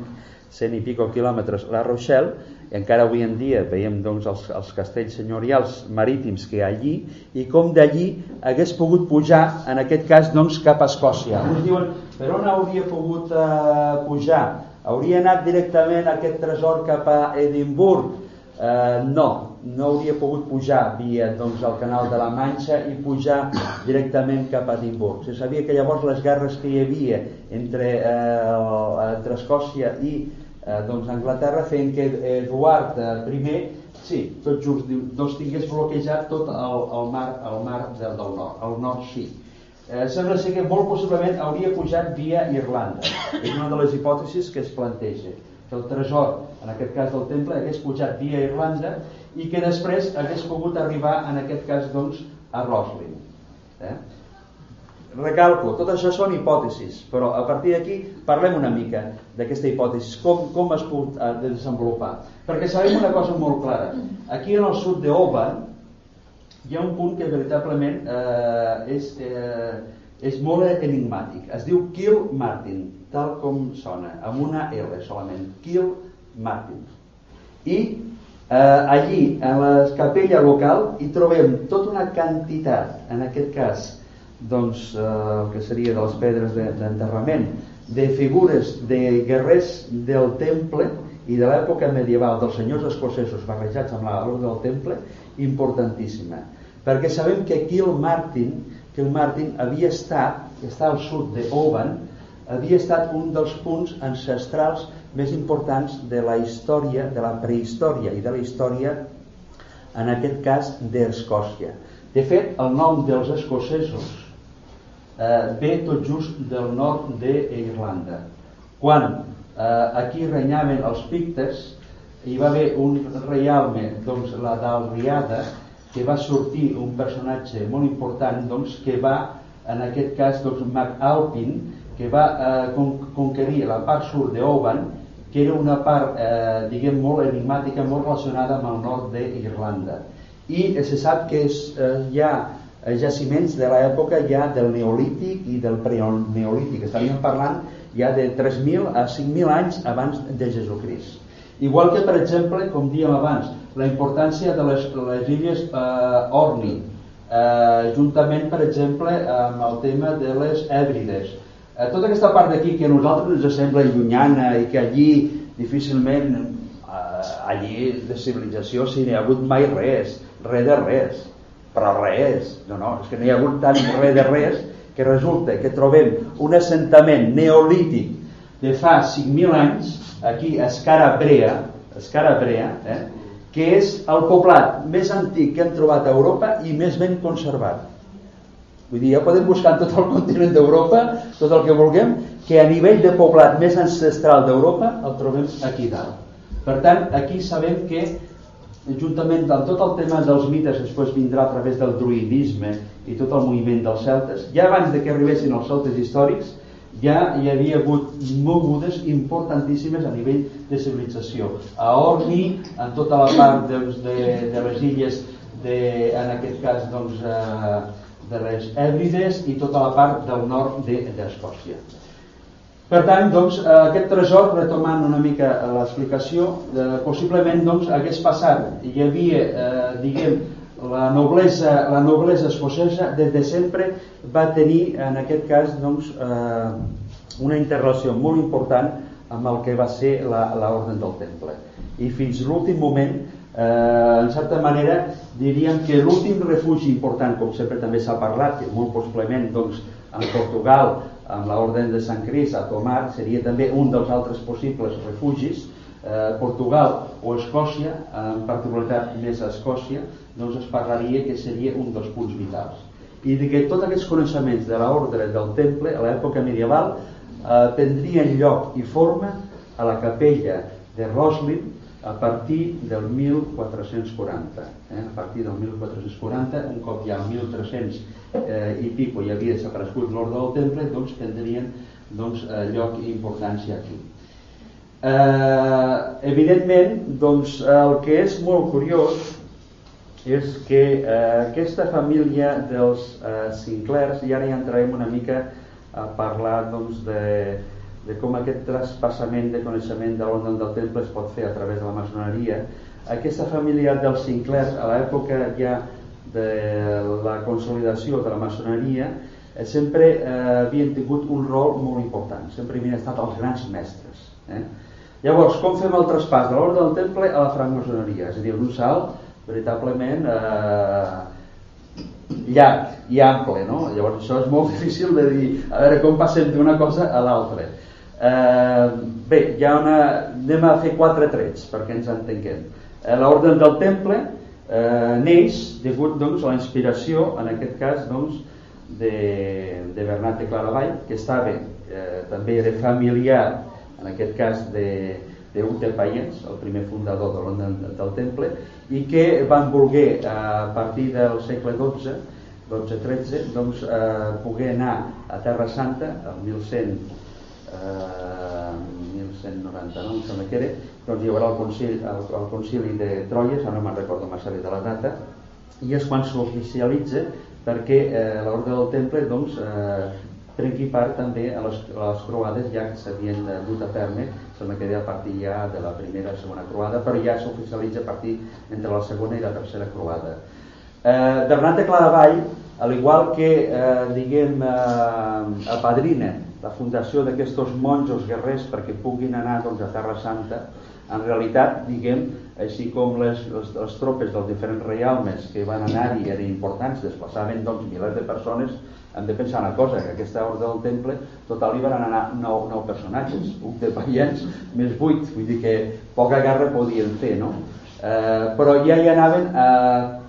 100 i pico quilòmetres la Rochelle. I encara avui en dia veiem doncs, els, els castells senyorials marítims que hi ha allí i com d'allí hagués pogut pujar en aquest cas doncs, cap a Escòcia. Uns diuen per on hauria pogut uh, pujar? Hauria anat directament aquest tresor cap a Edimburg Eh, no, no hauria pogut pujar via doncs, el canal de la Manxa i pujar directament cap a Edimburg. Se sabia que llavors les guerres que hi havia entre, eh, entre Escòcia i eh, doncs, Anglaterra feien que Eduard eh, I sí, tot just doncs, tingués bloquejat tot el, el mar, el mar del, del nord, el nord sí. Eh, sembla ser que molt possiblement hauria pujat via Irlanda. És una de les hipòtesis que es planteja que el tresor, en aquest cas del temple, hagués pujat via Irlanda i que després hagués pogut arribar, en aquest cas, doncs, a Roslin. Eh? Recalco, tot això són hipòtesis, però a partir d'aquí parlem una mica d'aquesta hipòtesi, com, com es pot eh, desenvolupar. Perquè sabem una cosa molt clara. Aquí en el sud d'Oban hi ha un punt que veritablement eh, és, eh, és molt enigmàtic. Es diu Kill Martin tal com sona, amb una R solament, Kill Martin. I eh, allí, en la capella local, hi trobem tota una quantitat, en aquest cas, doncs, eh, el que seria de les pedres d'enterrament, de, figures de guerrers del temple i de l'època medieval dels senyors escocesos barrejats amb la del temple, importantíssima. Perquè sabem que Kill Martin, Kill Martin havia estat, que està al sud de Oban, havia estat un dels punts ancestrals més importants de la història, de la prehistòria i de la història, en aquest cas, d'Escòcia. De fet, el nom dels escocesos eh, ve tot just del nord d'Irlanda. Quan eh, aquí renyaven els pictes, hi va haver un reialme, doncs la d'Alriada, que va sortir un personatge molt important doncs, que va, en aquest cas, doncs, Mac Alpin, que va eh, con conquerir la part sud d'Oban, que era una part, eh, diguem, molt enigmàtica, molt relacionada amb el nord d'Irlanda. I se sap que és, eh, hi ha jaciments de l'època ja del neolític i del preneolític. Estaríem parlant ja de 3.000 a 5.000 anys abans de Jesucrist. Igual que, per exemple, com dèiem abans, la importància de les, les illes eh, Orni, eh, juntament, per exemple, amb el tema de les Èbrides, eh, tota aquesta part d'aquí que a nosaltres ens sembla llunyana i que allí difícilment eh, allí de civilització si n'hi ha hagut mai res, res de res però res, no, no, és que no hi ha hagut tant res de res que resulta que trobem un assentament neolític de fa 5.000 anys aquí a Escarabrea, Escarabrea eh, que és el poblat més antic que hem trobat a Europa i més ben conservat Vull dir, ja podem buscar en tot el continent d'Europa tot el que vulguem, que a nivell de poblat més ancestral d'Europa el trobem aquí dalt. Per tant, aquí sabem que juntament amb tot el tema dels mites després vindrà a través del druidisme i tot el moviment dels celtes, ja abans de que arribessin els celtes històrics ja hi havia hagut mogudes importantíssimes a nivell de civilització. A Orni, en tota la part doncs, de, de les illes, de, en aquest cas, doncs, eh, de les Èbrides i tota la part del nord d'Escòcia. De, Per tant, doncs, eh, aquest tresor, retomant una mica l'explicació, eh, possiblement doncs, hagués passat, hi havia, eh, diguem, la noblesa, la noblesa escocesa des de sempre va tenir, en aquest cas, doncs, eh, una interrelació molt important amb el que va ser l'ordre del temple. I fins l'últim moment, eh, en certa manera, diríem que l'últim refugi important, com sempre també s'ha parlat, que molt possiblement doncs, en Portugal amb l'Orden de Sant Cris a Tomar seria també un dels altres possibles refugis. Eh, Portugal o Escòcia en particularitat més a Escòcia doncs es parlaria que seria un dels punts vitals. I de que tots aquests coneixements de l'ordre del temple a l'època medieval eh, tindrien lloc i forma a la capella de Roslin a partir del 1440 eh? a partir del 1440 un cop ja el 1300 eh, i pico hi havia desaparegut l'ordre del temple doncs tindrien doncs, eh, lloc i importància aquí eh, evidentment doncs, el que és molt curiós és que eh, aquesta família dels eh, Sinclairs i ara ja entrarem una mica a parlar doncs, de, de com aquest traspassament de coneixement de l'ordre del temple es pot fer a través de la maçoneria. Aquesta família dels Sinclairs, a l'època ja de la consolidació de la maçoneria, eh, sempre eh, havien tingut un rol molt important, sempre havien estat els grans mestres. Eh? Llavors, com fem el traspàs de l'ordre del temple a la francmaçoneria? És a dir, un salt veritablement eh, llarg i ample, no? Llavors això és molt difícil de dir, a veure com passem d'una cosa a l'altra. Eh, bé, hi ha una... anem a fer quatre trets perquè ens entenguem. Eh, L'ordre del temple eh, neix degut doncs, a la inspiració, en aquest cas, doncs, de, de Bernat de Claravall, que estava, eh, també era familiar, en aquest cas, de, de Ute Paiens, el primer fundador de l'ordre del, del temple, i que van voler, eh, a partir del segle XII, 12-13, doncs, eh, poder anar a Terra Santa, el 1100, eh, 1199 em sembla que era doncs hi haurà el concili, el, el concili de Troyes no me'n recordo massa bé de la data i és quan s'oficialitza perquè eh, l'ordre del temple doncs, eh, prenqui part també a les, a les croades ja que s'havien dut a terme. Sembla que era a partir ja de la primera i segona croada però ja s'oficialitza a partir entre la segona i la tercera croada. Eh, Bernat de Claravall al igual que eh, diguem eh, apadrina la fundació d'aquests monjos guerrers perquè puguin anar doncs, a Terra Santa en realitat, diguem, així com les, les, les tropes dels diferents reialmes que van anar-hi eren importants, desplaçaven doncs, milers de persones, hem de pensar una cosa, que aquesta ordre del temple total hi van anar nou, nou personatges, un de paiens més vuit, vull dir que poca guerra podien fer, no? Eh, però ja hi anaven eh,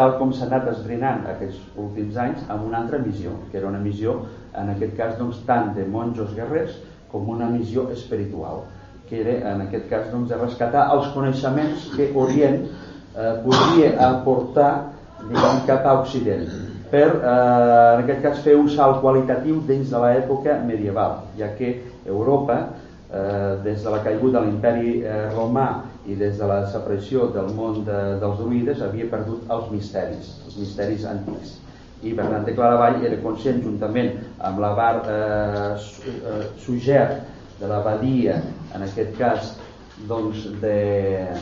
tal com s'ha anat esbrinant aquests últims anys amb una altra missió, que era una missió en aquest cas doncs, tant de monjos guerrers com una missió espiritual que era en aquest cas doncs, de rescatar els coneixements que Orient eh, podria aportar diguem, cap a Occident per eh, en aquest cas fer un salt qualitatiu dins de l'època medieval ja que Europa eh, des de la caiguda de l'imperi eh, romà i des de la desaparició del món de, dels druides havia perdut els misteris, els misteris antics i Bernat de Claravall era conscient juntament amb la bar eh, eh, Suger de l'abadia, en aquest cas doncs, de,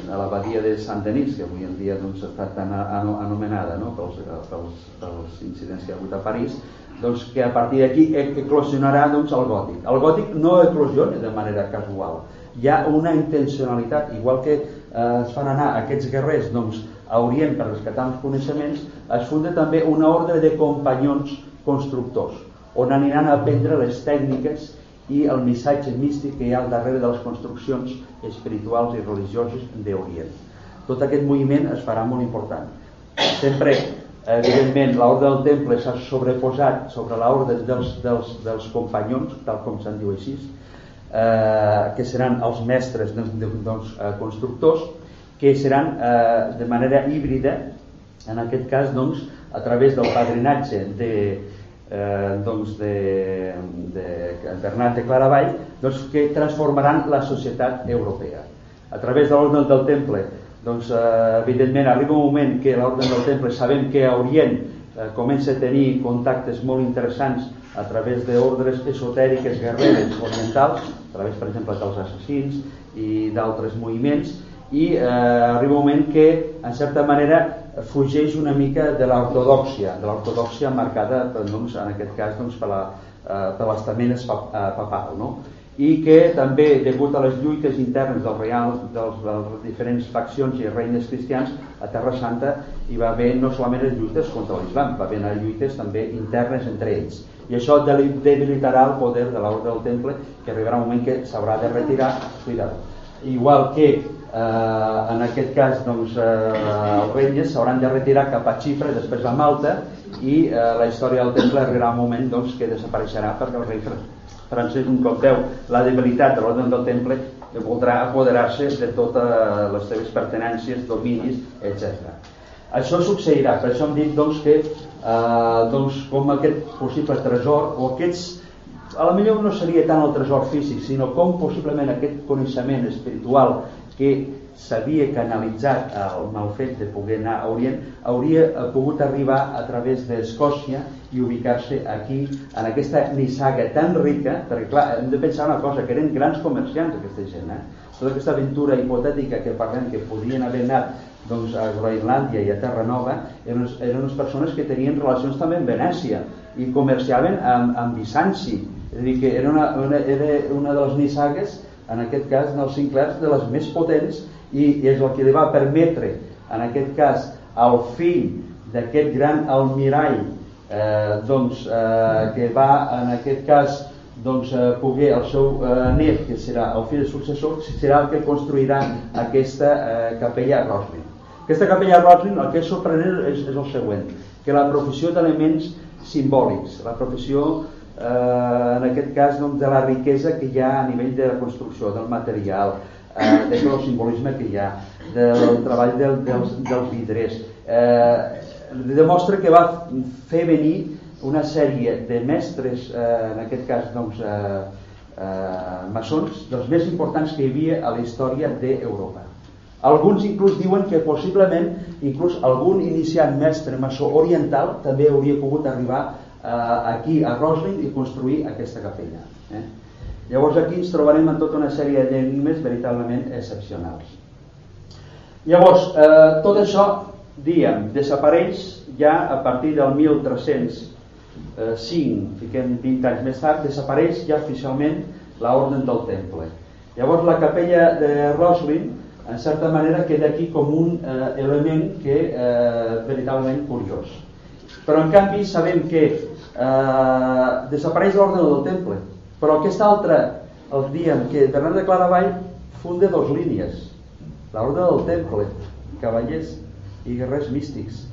de l'abadia de Sant Denis, que avui en dia doncs, està tan anomenada no? pels, pels, pels incidents que ha hagut a París, doncs, que a partir d'aquí eclosionarà doncs, el gòtic. El gòtic no eclosiona de manera casual, hi ha una intencionalitat, igual que eh, es fan anar aquests guerrers doncs, a Orient per rescatar els coneixements, es funda també una ordre de companyons constructors, on aniran a aprendre les tècniques i el missatge místic que hi ha al darrere de les construccions espirituals i religioses d'Orient. Tot aquest moviment es farà molt important. Sempre, evidentment, l'ordre del temple s'ha sobreposat sobre l'ordre dels, dels, dels companyons, tal com se'n diu així, eh, que seran els mestres doncs, doncs, eh, constructors, que seran eh, de manera híbrida, en aquest cas doncs, a través del padrinatge de, eh, doncs de, de Bernat de Claravall doncs, que transformaran la societat europea. A través de l'ordre del temple doncs, eh, evidentment arriba un moment que l'ordre del temple sabem que a Orient eh, comença a tenir contactes molt interessants a través d'ordres esotèriques guerreres orientals, a través, per exemple, dels assassins i d'altres moviments, i eh, arriba un moment que, en certa manera, fugeix una mica de l'ortodòxia, de l'ortodòxia marcada, doncs, en aquest cas, doncs, per la, eh, per l'estament eh, papal, no? i que també, degut a les lluites internes del real, dels, de les diferents faccions i regnes cristians, a Terra Santa hi va haver no solament les lluites contra l'islam, va haver lluites també internes entre ells. I això debilitarà el poder de l'ordre del temple, que arribarà un moment que s'haurà de retirar, cuidado. Igual que eh, en aquest cas doncs, eh, els regnes s'hauran de retirar cap a Xipre, després a Malta, i eh, la història del temple arribarà un moment doncs, que desapareixerà perquè el rei Francesc, un cop veu la debilitat de l'ordre del temple, voldrà apoderar-se de totes les seves pertenències, dominis, etc. Això succeirà, per això hem dit doncs, que eh, doncs, com aquest possible tresor o aquests a la millor no seria tant el tresor físic, sinó com possiblement aquest coneixement espiritual que s'havia canalitzat el fet de poder anar a Orient, hauria pogut arribar a través d'Escòcia i ubicar-se aquí, en aquesta nissaga tan rica, perquè clar, hem de pensar una cosa, que eren grans comerciants aquesta gent, eh? tota aquesta aventura hipotètica que parlem que podien haver anat doncs, a Groenlàndia i a Terra Nova eren, eren unes persones que tenien relacions també amb Venècia i comerciaven amb, amb Bizanci és a dir, que era una, una, era una de les nissagues en aquest cas dels Sinclairs de les més potents i és el que li va permetre en aquest cas al fill d'aquest gran almirall eh, doncs, eh, que va en aquest cas doncs, eh, poder el seu eh, net, que serà el fill successor, serà el que construirà aquesta eh, capella a. Aquesta capella Roslin el que és sorprenent és, és el següent, que la professió d'elements simbòlics, la professió eh, en aquest cas doncs, de la riquesa que hi ha a nivell de la construcció, del material, eh, de tot el simbolisme que hi ha, del treball del, dels, dels vidrers. Eh, demostra que va fer venir una sèrie de mestres, eh, en aquest cas doncs, eh, eh, maçons, dels més importants que hi havia a la història d'Europa. Alguns inclús diuen que possiblement inclús algun iniciant mestre maçó oriental també hauria pogut arribar eh, aquí a Roslin i construir aquesta capella. Eh? Llavors aquí ens trobarem en tota una sèrie d'enigmes veritablement excepcionals. Llavors, eh, tot això, diem, desapareix ja a partir del 1305, fiquem 20 anys més tard, desapareix ja oficialment l'ordre del temple. Llavors la capella de Roslin, en certa manera, queda aquí com un eh, element que eh, veritablement curiós. Però en canvi sabem que eh, desapareix l'ordre del temple, però aquest altre, el diem que Bernat de Claravall funda dos línies, l'ordre del temple, cavallers i guerrers místics,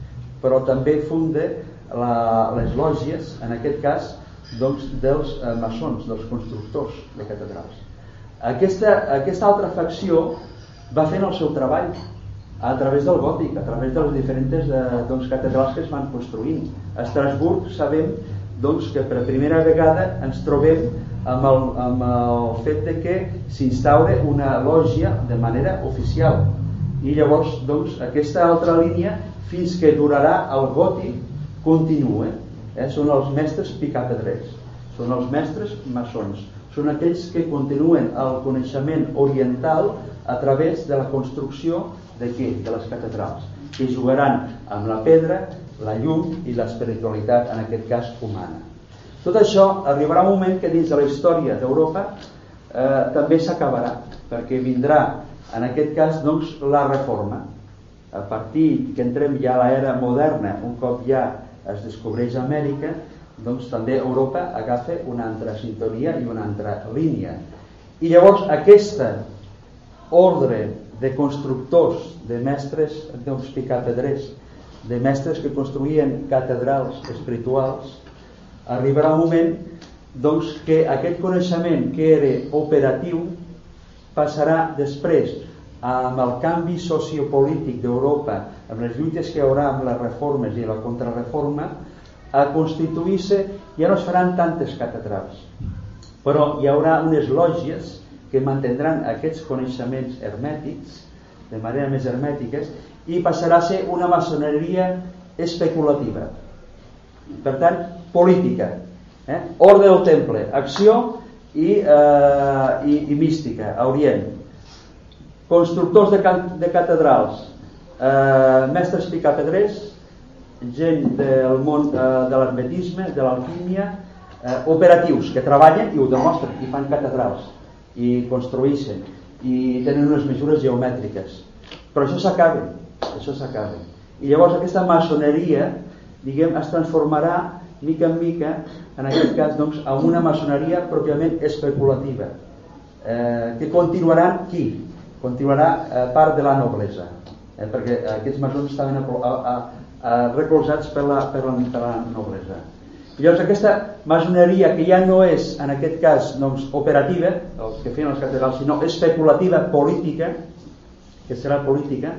però també funda la, les lògies, en aquest cas, doncs, dels eh, maçons, dels constructors de catedrals. Aquesta, aquesta altra facció va fent el seu treball a través del gòtic, a través de les diferents eh, doncs, catedrals que es van construint. A Estrasburg sabem doncs, que per primera vegada ens trobem amb el, amb el fet de que s'instaure una lògia de manera oficial i llavors doncs, aquesta altra línia fins que durarà el gòtic continua eh? són els mestres picapedrers són els mestres maçons són aquells que continuen el coneixement oriental a través de la construcció de què? de les catedrals que jugaran amb la pedra, la llum i l'espiritualitat en aquest cas humana tot això arribarà un moment que dins de la història d'Europa eh, també s'acabarà, perquè vindrà en aquest cas doncs, la reforma. A partir que entrem ja a l'era moderna, un cop ja es descobreix Amèrica, doncs també Europa agafa una altra sintonia i una altra línia. I llavors aquesta ordre de constructors, de mestres doncs, picapedrers, de mestres que construïen catedrals espirituals, arribarà un moment doncs, que aquest coneixement que era operatiu passarà després amb el canvi sociopolític d'Europa, amb les lluites que hi haurà amb les reformes i la contrarreforma, a constituir-se ja no es faran tantes catedrals, però hi haurà unes lògies que mantindran aquests coneixements hermètics de manera més hermètiques i passarà a ser una maçoneria especulativa. Per tant, política. Eh? Ordre del temple, acció i, eh, i, i mística, a Orient. Constructors de, de catedrals, eh, mestres picapedrers, gent del món eh, de l'hermetisme, de l'alquímia, eh, operatius que treballen i ho demostren i fan catedrals i construeixen i tenen unes mesures geomètriques. Però això s'acaba això s'acaba. I llavors aquesta maçoneria diguem, es transformarà mica en mica en aquest cas doncs, en una maçoneria pròpiament especulativa. Eh, que continuaran qui? continuarà eh, part de la noblesa. Eh, perquè aquests maçons estaven a, a, a recolzats per la, per la, per la noblesa Llavors aquesta masoneria que ja no és en aquest cas doncs, operativa, els que feien els catedrals, sinó especulativa política, que serà política,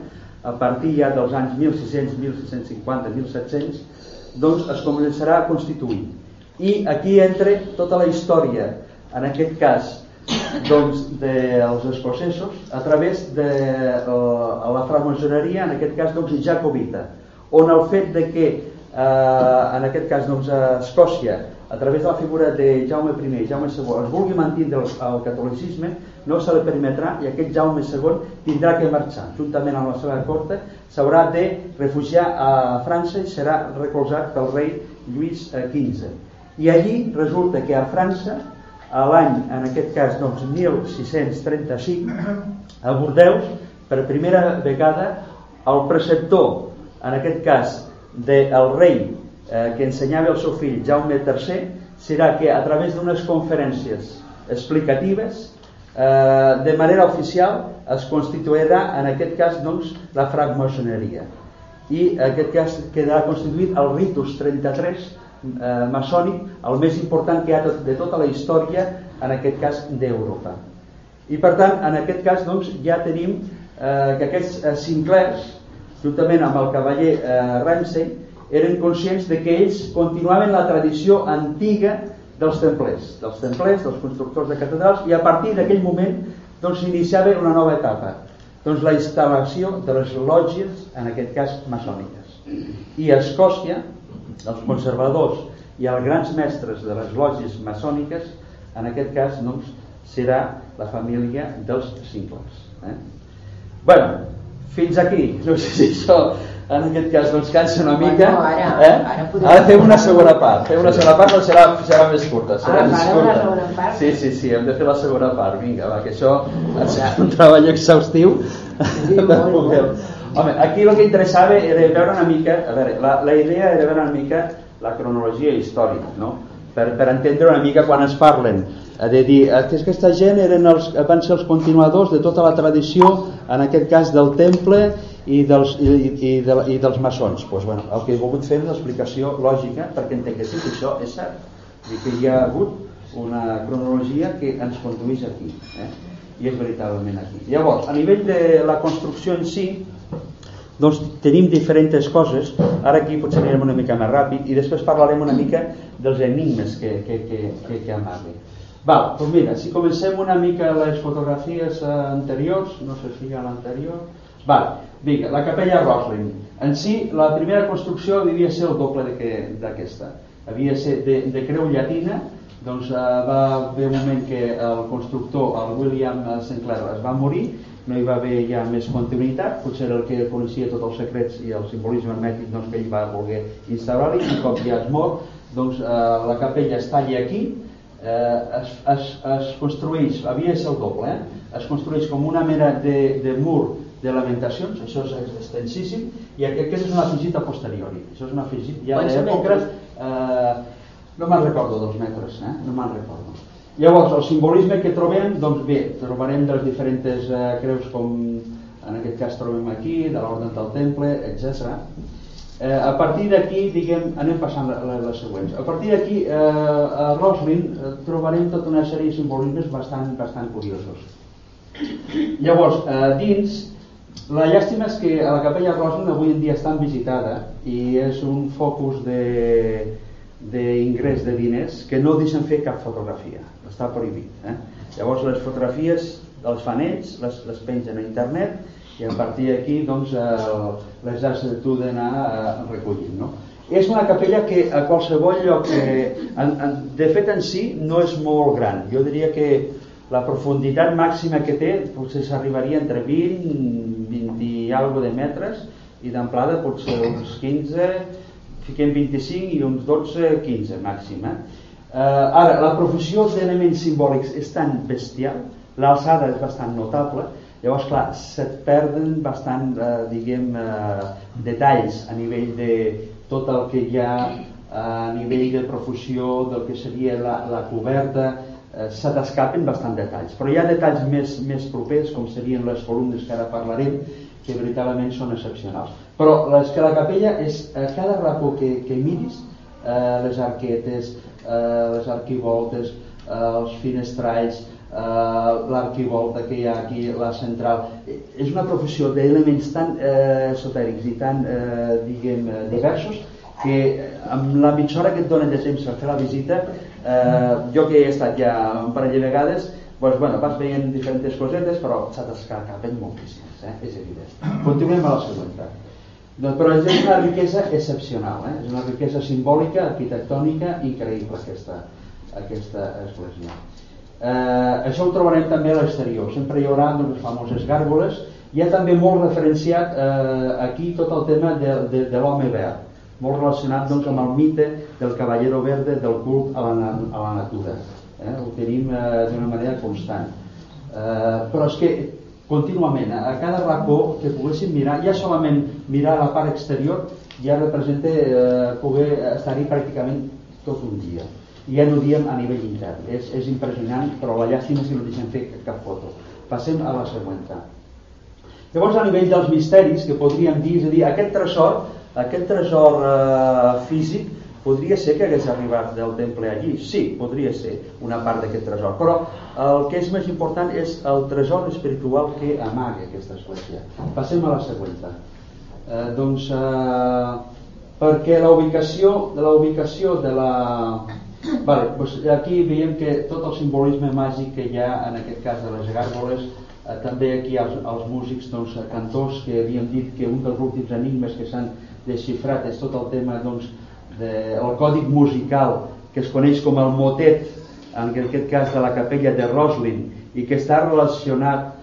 a partir ja dels anys 1600, 1650, 1700, doncs es començarà a constituir. I aquí entra tota la història, en aquest cas, doncs, dels escocesos, a través de uh, la francmaçoneria, en aquest cas, doncs, jacobita, on el fet de que eh, en aquest cas doncs, a Escòcia a través de la figura de Jaume I i Jaume II es vulgui mantenir el, el catolicisme no se li permetrà i aquest Jaume II tindrà que marxar. Juntament amb la seva corte s'haurà de refugiar a França i serà recolzat pel rei Lluís XV i allí resulta que a França a l'any, en aquest cas doncs, 1635 a Bordeus per primera vegada el preceptor en aquest cas del rei eh, que ensenyava el seu fill Jaume III serà que a través d'unes conferències explicatives eh, de manera oficial es constituirà en aquest cas doncs, la francmaçoneria. I en aquest cas quedarà constituït el ritus 33 eh, maçònic el més important que hi ha de tota la història en aquest cas d'Europa. I per tant en aquest cas doncs, ja tenim eh, que aquests eh, Sinclairs juntament amb el cavaller eh, Ramsey, eren conscients de que ells continuaven la tradició antiga dels templers, dels templers, dels constructors de catedrals, i a partir d'aquell moment doncs s'iniciava una nova etapa, doncs la instal·lació de les lògies, en aquest cas maçòniques. I a Escòcia, els conservadors i els grans mestres de les lògies maçòniques, en aquest cas doncs, serà la família dels Sinclairs. Eh? bueno, fins aquí. No sé si això en aquest cas doncs cansa una mica. Bueno, ara, eh? ara, podem... ara fem una segona part. Fem una segona part, però serà, serà més curta. Serà Ah, més curta. part? Sí, sí, sí, hem de fer la segona part. Vinga, va, que això serà un treball exhaustiu. Sí, molt, molt. Home, aquí el que interessava era veure una mica, a veure, la, la idea era veure una mica la cronologia històrica, no? Per, per entendre una mica quan es parlen de dir que aquesta gent eren els, van ser els continuadors de tota la tradició en aquest cas del temple i dels, i, i, de, i dels maçons. Pues, bueno, el que he volgut fer és l'explicació lògica perquè entenguéssim que això és cert. I que hi ha hagut una cronologia que ens condueix aquí eh? i és veritablement aquí. Llavors, a nivell de la construcció en si doncs tenim diferents coses. Ara aquí potser anirem una mica més ràpid i després parlarem una mica dels enigmes que, que, que, que, que amague Val, doncs mira, si comencem una mica les fotografies eh, anteriors no sé si ha l'anterior. Val, vinga, la capella Roslin. En si, la primera construcció devia ser el doble d'aquesta. Havia ser de, de creu llatina doncs eh, va haver un moment que el constructor, el William Sinclair es va morir. No hi va haver ja més continuïtat, potser el que coneixia tots els secrets i el simbolisme hermètic doncs, que ell va voler instaurar-hi i com ja es mor, doncs eh, la capella es talla aquí eh, es, es, es construeix, havia de ser el doble eh? es construeix com una mena de, de mur de lamentacions, això és extensíssim i aquest és un afegit a posteriori això és un afegit ja d'època eh, no me'n recordo dels metres eh? no me'n recordo Llavors, el simbolisme que trobem, doncs bé, trobarem de les diferents eh, creus com en aquest cas trobem aquí, de l'ordre del temple, etc. Eh, a partir d'aquí, diguem, anem passant les, les següents. A partir d'aquí, eh, a Roslin eh, trobarem tota una sèrie de simbolismes bastant, bastant curiosos. Llavors, eh, dins, la llàstima és que a la capella Roslin avui en dia està visitada i és un focus de d'ingrés de diners que no deixen fer cap fotografia està prohibit eh? llavors les fotografies dels fan ells les, les pengen a internet i a partir d'aquí doncs, eh, les has de tu d'anar eh, recollint no? és una capella que a qualsevol lloc que, en, en, de fet en si no és molt gran jo diria que la profunditat màxima que té potser s'arribaria entre 20 20 i algo de metres i d'amplada potser uns 15 fiquem 25 i uns 12 15 màxim eh? Ara, la profusió d'elements simbòlics és tan bestial, l'alçada és bastant notable, llavors, clar, se't perden bastant, eh, diguem, eh, detalls a nivell de tot el que hi ha a nivell de profusió del que seria la, la coberta, eh, se t'escapen bastant detalls. Però hi ha detalls més, més propers, com serien les columnes que ara parlarem, que veritablement són excepcionals. Però és que la capella és, a cada racó que, que miris, eh, les arquetes, eh, les arquivoltes, eh, els finestralls, eh, l'arquivolta que hi ha aquí, la central. És una professió d'elements tan eh, esotèrics i tan, eh, diguem, eh, diversos que amb la mitja hora que et donen de temps per fer la visita, eh, jo que he estat ja un parell de vegades, doncs, bueno, vas veient diferents cosetes, però s'ha d'escapen moltíssimes, eh? és evident. Continuem a la següent. Doncs, però és una riquesa excepcional, eh? és una riquesa simbòlica, arquitectònica, increïble aquesta, aquesta església. Eh, això ho trobarem també a l'exterior, sempre hi haurà doncs, famoses gàrgoles, hi ha també molt referenciat eh, aquí tot el tema de, de, de l'home verd, molt relacionat doncs, amb el mite del cavallero verde del cult a la, a la natura. Eh? Ho tenim eh, d'una manera constant. Eh, però és que contínuament, a cada racó que poguéssim mirar, ja solament mirar la part exterior ja representa eh, poder estar-hi pràcticament tot un dia ja no diem a nivell intern. És, és impressionant, però la llàstima si no deixem fer cap foto. Passem a la següent. Llavors a nivell dels misteris que podríem dir, és a dir, aquest tresor aquest tresor eh, físic Podria ser que hagués arribat del temple allí, sí, podria ser una part d'aquest tresor, però el que és més important és el tresor espiritual que amaga aquesta església. Passem a la següent. Eh, doncs, eh, perquè la ubicació la ubicació de la... Vale, doncs aquí veiem que tot el simbolisme màgic que hi ha en aquest cas de les gàrgoles eh, també aquí els, els músics doncs, cantors que havíem dit que un dels últims enigmes que s'han desxifrat és tot el tema doncs, de, el còdic musical que es coneix com el motet en aquest cas de la capella de Roslin i que està relacionat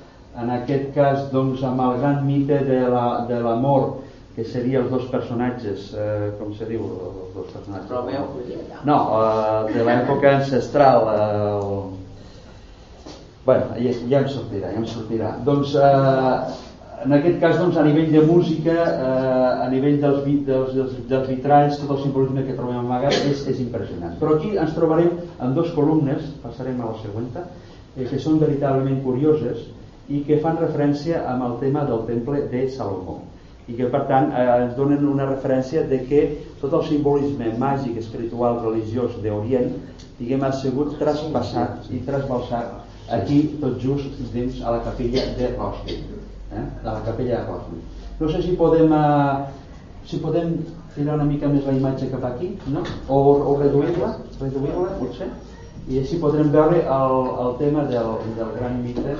en aquest cas doncs, amb el gran mite de l'amor la, que serien els dos personatges? Eh, com se diu els dos personatges? Romeo Julieta. No, eh, de l'època ancestral eh, el... bueno, ja, ja em sortirà ja em sortirà. Doncs eh, en aquest cas doncs, a nivell de música eh, a nivell dels, dels, dels, dels vitralls tot el simbolisme que trobem amagat és, és impressionant. Però aquí ens trobarem en dos columnes passarem a la següent eh, que són veritablement curioses i que fan referència amb el tema del temple de Salomó i que per tant eh, ens donen una referència de que tot el simbolisme màgic, espiritual, religiós d'Orient diguem ha sigut traspassat i trasbalsat aquí tot just dins a la capella de Roskilde eh? de la capella de Rosny. No sé si podem, eh, si podem tirar una mica més la imatge cap aquí, no? o, o reduir-la, reduir-la potser, i així podrem veure el, el tema del, del gran mite,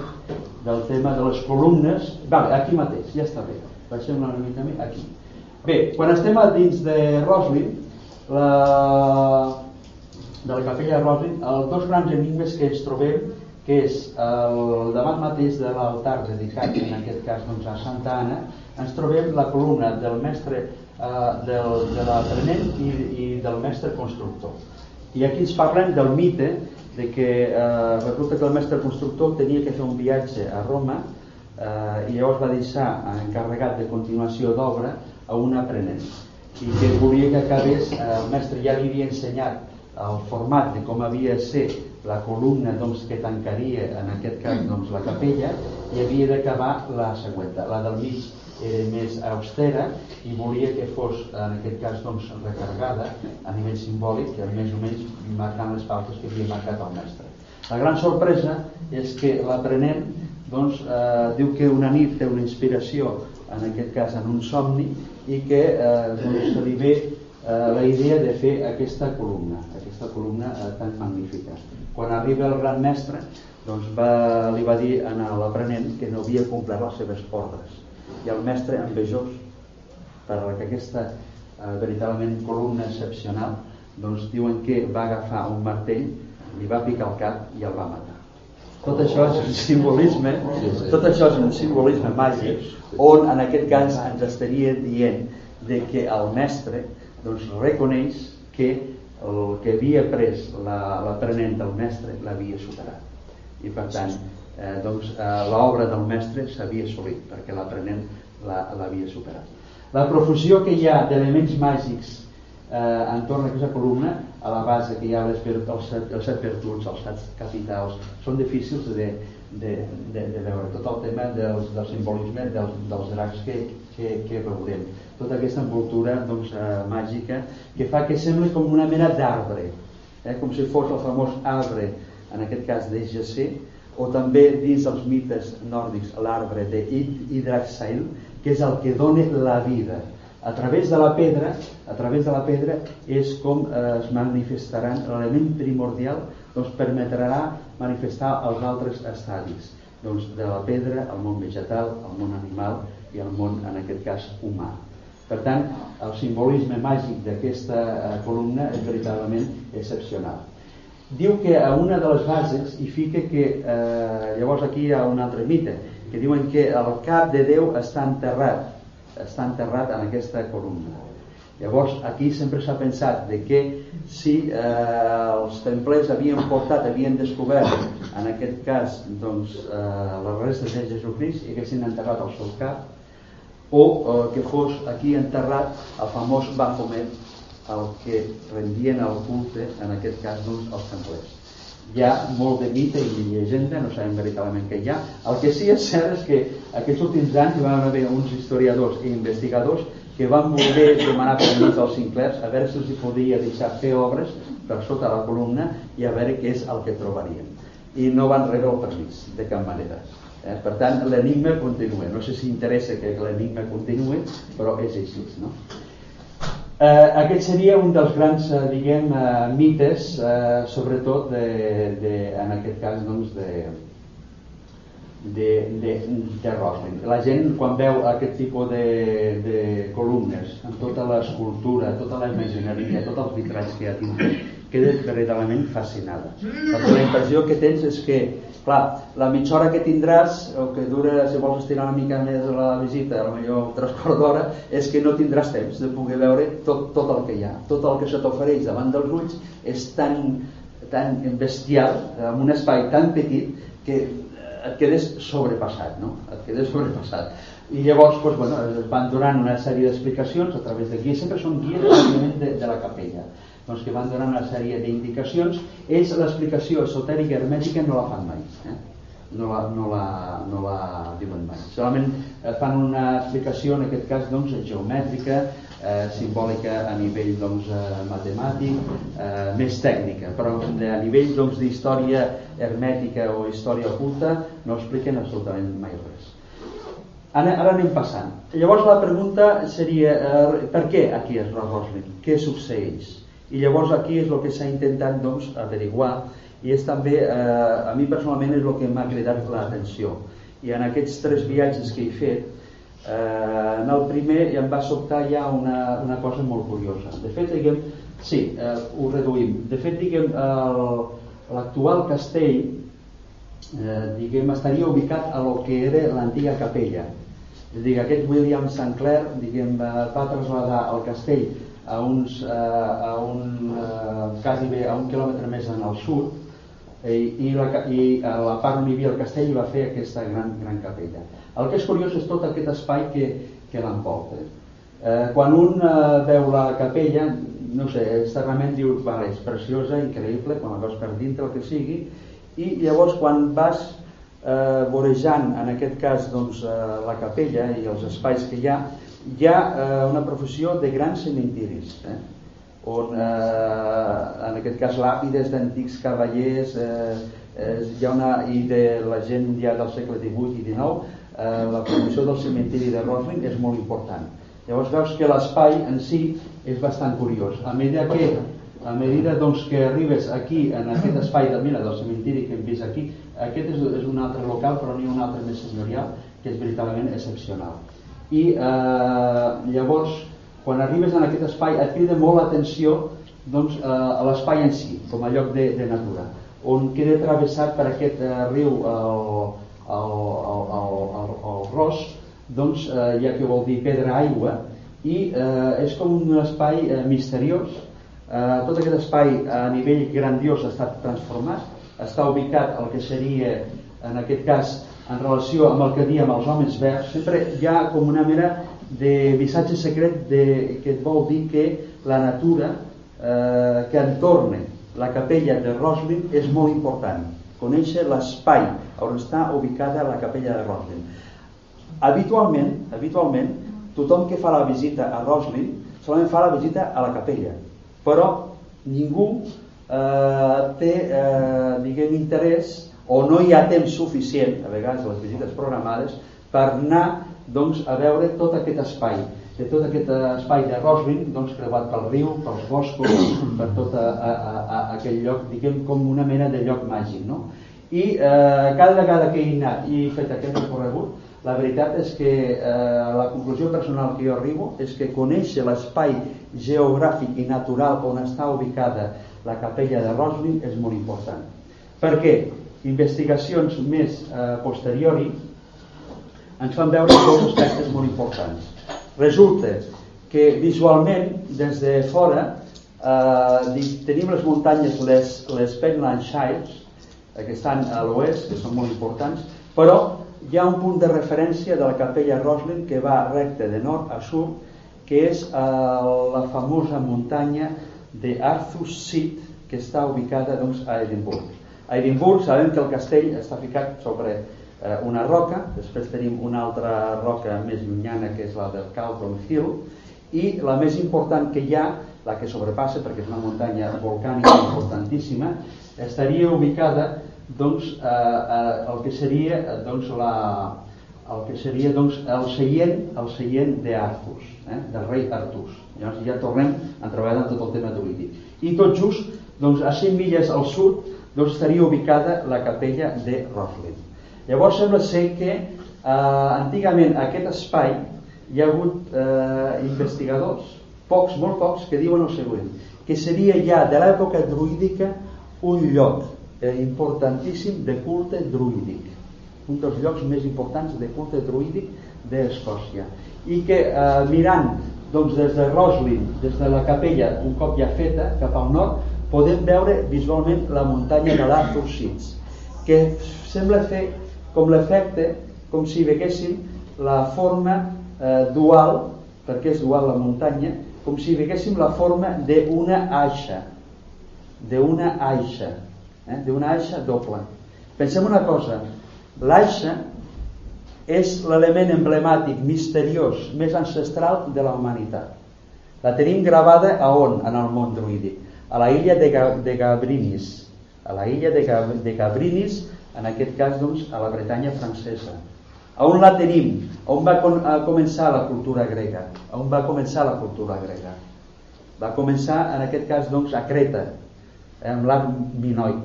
del tema de les columnes. Vale, aquí mateix, ja està bé. Baixem una mica aquí. Bé, quan estem a dins de Roslin, la, de la capella de Roslin, els dos grans enigmes que ens trobem que és el davant mateix de l'altar dedicat en aquest cas doncs, a Santa Anna ens trobem la columna del mestre eh, del, de l'aprenent i, i del mestre constructor i aquí ens parlem del mite de que eh, resulta que el mestre constructor tenia que fer un viatge a Roma eh, i llavors va deixar encarregat de continuació d'obra a un aprenent. I que volia que acabés eh, el mestre ja li havia ensenyat el format de com havia de ser la columna doncs, que tancaria en aquest cas doncs, la capella i havia d'acabar la següent. La del mig era més austera i volia que fos en aquest cas doncs, recargada a nivell simbòlic que més o menys marcant les pautes que havia marcat el mestre. La gran sorpresa és que l'aprenent doncs, eh, diu que una nit té una inspiració en aquest cas en un somni i que eh, doncs, se li ve eh, la idea de fer aquesta columna aquesta columna eh, tan magnífica quan arriba el gran mestre doncs va, li va dir a l'aprenent que no havia complert les seves ordres i el mestre envejós per que aquesta eh, veritablement columna excepcional, doncs diuen que va agafar un martell, li va picar el cap i el va matar. Tot això és un simbolisme, tot això és un simbolisme màgic, on en aquest cas ens estaria dient de que el mestre doncs, reconeix que el que havia pres l'aprenent del mestre l'havia superat. I per tant eh, doncs, eh, l'obra del mestre s'havia assolit perquè l'aprenent l'havia superat. La profusió que hi ha d'elements màgics eh, entorn d'aquesta columna a la base que hi ha les, els, set, els set virtuts, els set capitals són difícils de, de, de, de veure. Tot el tema del, del simbolisme dels, dels dracs que, que, que veurem. Tota aquesta envoltura doncs, eh, màgica que fa que sembli com una mena d'arbre eh, com si fos el famós arbre en aquest cas d'Ejacer o també dins els mites nòrdics l'arbre d'Hydraxail que és el que dona la vida a través de la pedra a través de la pedra és com eh, es manifestaran l'element primordial doncs permetrà manifestar els altres estadis doncs de la pedra al món vegetal, al món animal i al món en aquest cas humà per tant, el simbolisme màgic d'aquesta eh, columna és veritablement excepcional. Diu que a una de les bases hi fica que, eh, llavors aquí hi ha un altre mite, que diuen que el cap de Déu està enterrat, està enterrat en aquesta columna. Llavors, aquí sempre s'ha pensat de que si eh, els templers havien portat, havien descobert, en aquest cas, doncs, eh, les restes de Jesucrist i haguessin enterrat el seu cap, o eh, que fos aquí enterrat el famós Baphomet el que rendien el culte en aquest cas doncs, els templers hi ha molt de mite i llegenda no sabem veritablement què hi ha el que sí és cert és que aquests últims anys hi van haver uns historiadors i investigadors que van voler demanar permís als Sinclairs a veure si els podia deixar fer obres per sota la columna i a veure què és el que trobarien i no van rebre el permís de cap manera Eh? Per tant, l'enigma continua. No sé si interessa que l'enigma continuï, però és així. No? Eh, aquest seria un dels grans, eh, diguem, eh, mites, eh, sobretot de, de, en aquest cas, doncs, de, de, de, de Roslin. La gent, quan veu aquest tipus de, de columnes, amb tota l'escultura, tota la imagineria, tots els vitralls que hi ha dins, queda veritablement fascinada. Perquè la impressió que tens és que, clar, la mitja hora que tindràs, o que dura, si vols estirar una mica més la visita, a millor un transport d'hora, és que no tindràs temps de poder veure tot, tot el que hi ha. Tot el que se t'ofereix davant dels ulls és tan, tan bestial, en un espai tan petit, que et quedes sobrepassat, no? Et quedes sobrepassat. I llavors, doncs, bueno, van donant una sèrie d'explicacions a través de guies, sempre són guies de, de la capella doncs, que van donar una sèrie d'indicacions ells l'explicació esotèrica hermètica no la fan mai eh? no, la, no, la, no la diuen mai solament eh, fan una explicació en aquest cas doncs, geomètrica eh, simbòlica a nivell doncs, eh, matemàtic eh, més tècnica però a nivell doncs, d'història hermètica o història oculta no expliquen absolutament mai res Ara, ara anem passant. Llavors la pregunta seria, eh, per què aquí és Rosling? Què succeeix? I llavors aquí és el que s'ha intentat doncs, averiguar. I és també, eh, a mi personalment és el que m'ha cridat l'atenció. I en aquests tres viatges que he fet eh, en el primer ja em va sobtar ja una, una cosa molt curiosa. De fet diguem, sí, eh, ho reduïm. De fet diguem l'actual castell eh, diguem, estaria ubicat a lo que era l'antiga capella. És a dir, aquest William St. Clair diguem, va traslladar el castell a, uns, a un eh, quasi bé a un quilòmetre més en el sud eh, i, la, i a la part on hi havia el castell va fer aquesta gran, gran capella. El que és curiós és tot aquest espai que, que l'envolta. Eh, quan un eh, veu la capella, no sé, externament diu, vale, és preciosa, increïble, quan la veus per dintre, el que sigui, i llavors quan vas eh, vorejant, en aquest cas, doncs, eh, la capella i els espais que hi ha, hi ha eh, una professió de grans cementiris eh? on eh, en aquest cas làpides d'antics cavallers eh, eh, hi ha una, i de la gent ja del segle XVIII i XIX eh, la professió del cementiri de Rosling és molt important llavors veus que l'espai en si és bastant curiós a mesura que a mesura doncs, que arribes aquí en aquest espai de, mira, del cementiri que hem vist aquí aquest és, és un altre local però n'hi ha un altre més senyorial que és veritablement excepcional i eh, llavors quan arribes en aquest espai et crida molt l'atenció doncs, eh, a l'espai en si, com a lloc de, de natura, on queda travessat per aquest eh, riu el, el, el, el, el, el Ros, doncs, eh, ja que vol dir pedra aigua, i eh, és com un espai eh, misteriós. Eh, tot aquest espai a nivell grandiós ha estat transformat, està ubicat el que seria, en aquest cas, en relació amb el que diem els homes verds, sempre hi ha com una mera de missatge secret de, que et vol dir que la natura eh, que entorna la capella de Roslin és molt important. Conèixer l'espai on està ubicada la capella de Roslin. Habitualment, habitualment, tothom que fa la visita a Roslin solament fa la visita a la capella, però ningú eh, té, eh, diguem, interès o no hi ha temps suficient, a vegades les visites programades, per anar doncs, a veure tot aquest espai, de tot aquest espai de Roslin, doncs, creuat pel riu, pels boscos, per tot a, a, a, aquell lloc, diguem, com una mena de lloc màgic. No? I eh, cada vegada que he anat i he fet aquest recorregut, la veritat és que eh, la conclusió personal que jo arribo és que conèixer l'espai geogràfic i natural on està ubicada la capella de Roslin és molt important. Per què? Investigacions més eh, posteriori ens fan veure dos aspectes molt importants. Resulta que visualment, des de fora, eh, tenim les muntanyes, les, les Penland Shires, eh, que estan a l'oest, que són molt importants, però hi ha un punt de referència de la capella Roslin que va recte de nord a sud, que és eh, la famosa muntanya de Arthur's Seat, que està ubicada doncs, a Edimburg. A Edimburg sabem que el castell està ficat sobre eh, una roca, després tenim una altra roca més llunyana que és la del Calton Hill, i la més important que hi ha, la que sobrepassa, perquè és una muntanya volcànica importantíssima, estaria ubicada doncs, eh, eh, el que seria doncs, la, el que seria doncs, el seient, el seient d'Artus, eh, del rei Artus. Llavors ja tornem a treballar en tot el tema druídic. I tot just doncs, a 100 milles al sud doncs estaria ubicada la capella de Roslin. Llavors sembla ser que eh, antigament aquest espai hi ha hagut eh, investigadors, pocs, molt pocs, que diuen el següent, que seria ja de l'època druídica un lloc eh, importantíssim de culte druídic, un dels llocs més importants de culte druídic d'Escòcia. I que eh, mirant doncs, des de Roslin, des de la capella, un cop ja feta, cap al nord, podem veure visualment la muntanya de l'Arthur que sembla fer com l'efecte, com si veguéssim la forma eh, dual, perquè és dual la muntanya, com si veguéssim la forma d'una aixa, d'una aixa, eh, d'una aixa doble. Pensem una cosa, l'aixa és l'element emblemàtic, misteriós, més ancestral de la humanitat. La tenim gravada a on? En el món druídic a la illa de, de Gabrinis, a la illa de, de Gabrinis, en aquest cas doncs, a la Bretanya francesa. A on la tenim? On va a començar la cultura grega? A on va començar la cultura grega? Va començar en aquest cas doncs, a Creta, amb l'art minoic.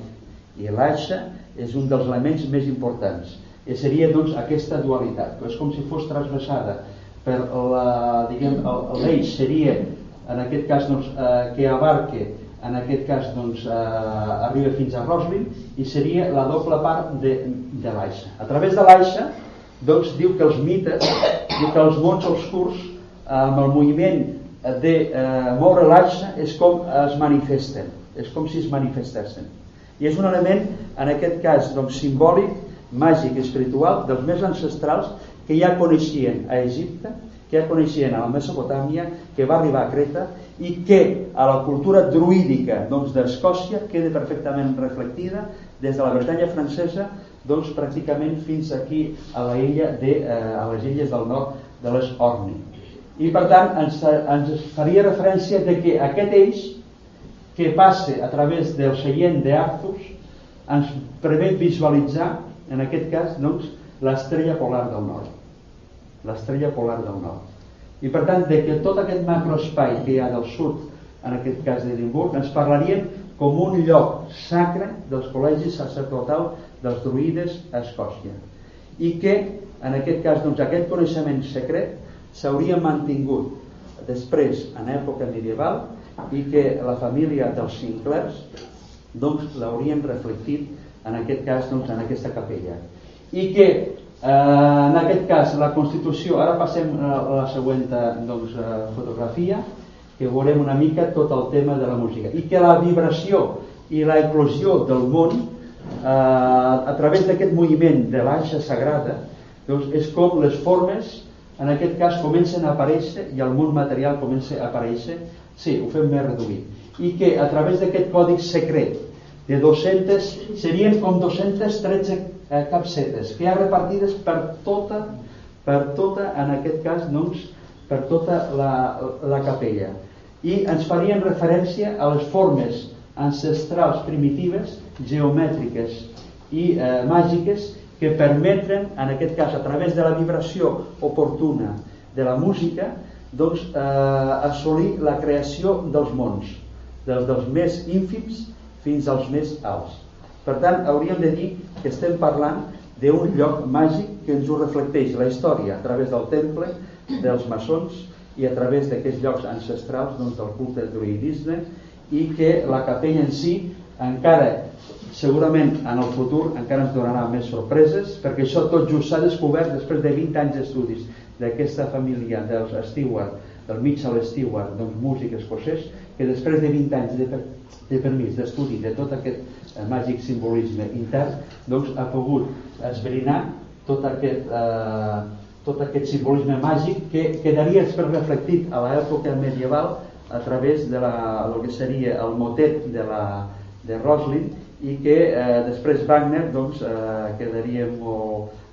I l'aixa és un dels elements més importants. I seria doncs, aquesta dualitat, és com si fos trasbassada per l'eix seria en aquest cas doncs, eh, que abarque en aquest cas doncs, eh, arriba fins a Roslin i seria la doble part de, de l'Aixa. A través de l'Aixa doncs, diu que els mites, diu que els mons obscurs eh, amb el moviment de eh, moure l'Aixa és com es manifesten, és com si es manifestessin. I és un element, en aquest cas, doncs, simbòlic, màgic, espiritual, dels més ancestrals que ja coneixien a Egipte, que ja coneixien a la Mesopotàmia, que va arribar a Creta i que a la cultura druídica doncs, d'Escòcia queda perfectament reflectida des de la Bretanya francesa doncs, pràcticament fins aquí a, la illa de, eh, a les illes del nord de les Orni. I per tant ens, ens faria referència de que aquest eix que passe a través del seient d'Arthus ens permet visualitzar, en aquest cas, doncs, l'estrella polar del nord. L'estrella polar del nord i per tant, de que tot aquest macroespai que hi ha del sud, en aquest cas d'Edimburg, ens parlaríem com un lloc sacre dels col·legis sacerdotals dels druides a Escòcia. I que, en aquest cas, doncs, aquest coneixement secret s'hauria mantingut després en època medieval i que la família dels Sinclairs doncs l'haurien reflectit en aquest cas doncs, en aquesta capella. I que eh, en aquest cas la Constitució ara passem a la següent doncs, eh, fotografia que veurem una mica tot el tema de la música. I que la vibració i la eclosió del món eh, a través d'aquest moviment de l'anxa sagrada doncs és com les formes en aquest cas comencen a aparèixer i el món material comença a aparèixer. Sí, ho fem més reduït. I que a través d'aquest còdic secret de 200 serien com 213 eh, capsetes que hi ha repartides per tota per tota, en aquest cas doncs, per tota la, la capella. I ens farien referència a les formes ancestrals primitives, geomètriques i eh, màgiques que permeten, en aquest cas a través de la vibració oportuna de la música, doncs, eh, assolir la creació dels mons, dels, dels més ínfims fins als més alts. Per tant, hauríem de dir que estem parlant d'un lloc màgic que ens ho reflecteix la història a través del temple, dels maçons, i a través d'aquests llocs ancestrals doncs, del culte druidisme i que la capella en si encara segurament en el futur encara ens donarà més sorpreses perquè això tot just s'ha descobert després de 20 anys d'estudis d'aquesta família dels Stewart, del Mitchell Stewart, doncs músic escocès, que després de 20 anys de, de permís d'estudi de tot aquest eh, màgic simbolisme intern, doncs ha pogut esbrinar tot aquest eh, tot aquest simbolisme màgic que quedaria després reflectit a l'època medieval a través de la, el que seria el motet de, la, de Roslin i que eh, després Wagner doncs, eh, quedaria o,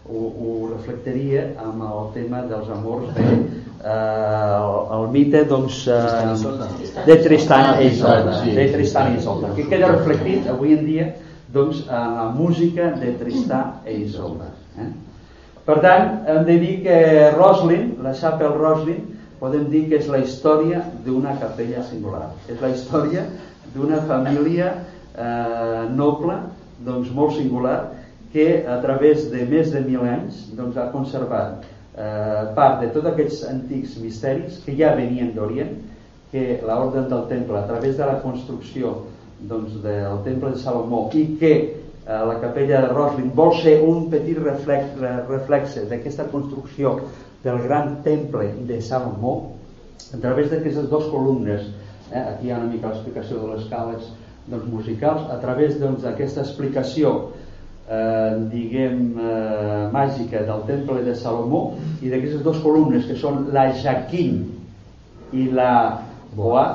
ho, ho reflectaria amb el tema dels amors de eh, el, el mite doncs, eh, de Tristan i Isolda de Tristan i Isolda que queda reflectit avui en dia doncs, en la música de Tristan i Isolda eh? Per tant, hem de dir que Roslin, la Chapel Roslin, podem dir que és la història d'una capella singular. És la història d'una família eh, noble, doncs molt singular, que a través de més de mil anys doncs, ha conservat eh, part de tots aquests antics misteris que ja venien d'Orient, que l'ordre del temple, a través de la construcció doncs, del temple de Salomó i que Eh, la capella de Roslin vol ser un petit reflex, reflexe d'aquesta construcció del gran temple de Salomó a través d'aquestes dues columnes eh, aquí hi ha una mica l'explicació de les cales doncs, musicals a través doncs, d'aquesta doncs, explicació eh, diguem eh, màgica del temple de Salomó i d'aquestes dues columnes que són la Jaquín i la Boà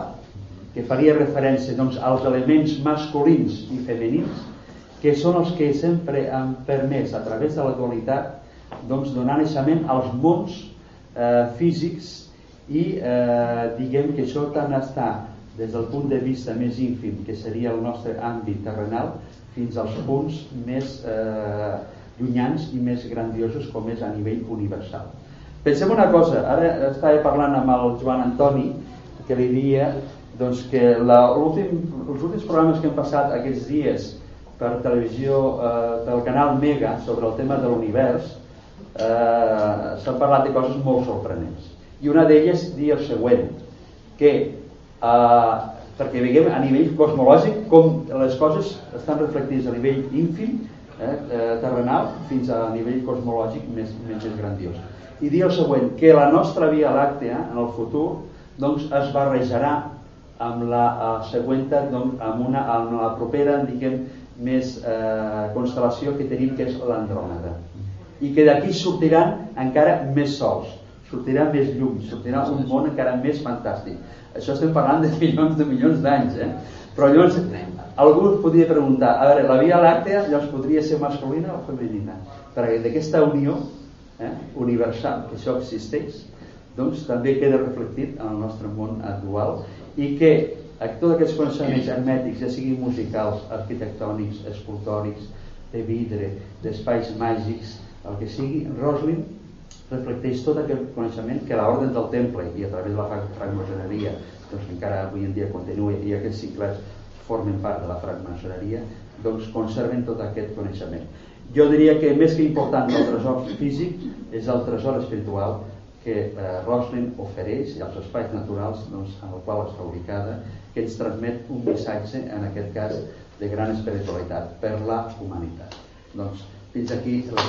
que faria referència doncs, als elements masculins i femenins que són els que sempre han permès a través de la dualitat doncs, donar naixement als mons eh, físics i eh, diguem que això tant està des del punt de vista més ínfim que seria el nostre àmbit terrenal fins als punts més eh, llunyans i més grandiosos com és a nivell universal. Pensem una cosa, ara estava parlant amb el Joan Antoni que li dia doncs, que la, últim, els últims programes que hem passat aquests dies per televisió eh, del canal Mega sobre el tema de l'univers eh, s'han parlat de coses molt sorprenents. I una d'elles dir el següent que eh, perquè veiem a nivell cosmològic com les coses estan reflectides a nivell ínfim eh, eh, terrenal fins a nivell cosmològic més, més, grandiós. I dir el següent que la nostra Via Làctea en el futur doncs es barrejarà amb la següent doncs, amb, una, amb la propera diguem, més eh, constel·lació que tenim que és l'Andròmeda. I que d'aquí sortiran encara més sols sortirà més llum, sortirà un món encara més fantàstic això estem parlant de milions de milions d'anys eh? però llavors algú es podria preguntar a veure, la Via Làctea llavors podria ser masculina o femenina perquè d'aquesta unió eh, universal que això existeix doncs també queda reflectit en el nostre món actual i que tots aquests coneixements hermètics, ja siguin musicals, arquitectònics, escultòrics, de vidre, d'espais màgics, el que sigui, Roslin reflecteix tot aquest coneixement que l'ordre del temple i a través de la francmaçoneria doncs encara avui en dia continua i aquests cicles formen part de la francmaçoneria doncs conserven tot aquest coneixement jo diria que més que important el tresor físic és el tresor espiritual que eh, Roslin ofereix i els espais naturals doncs, en el qual està ubicada que ens transmet un missatge, en aquest cas, de gran espiritualitat per la humanitat. Doncs, fins aquí la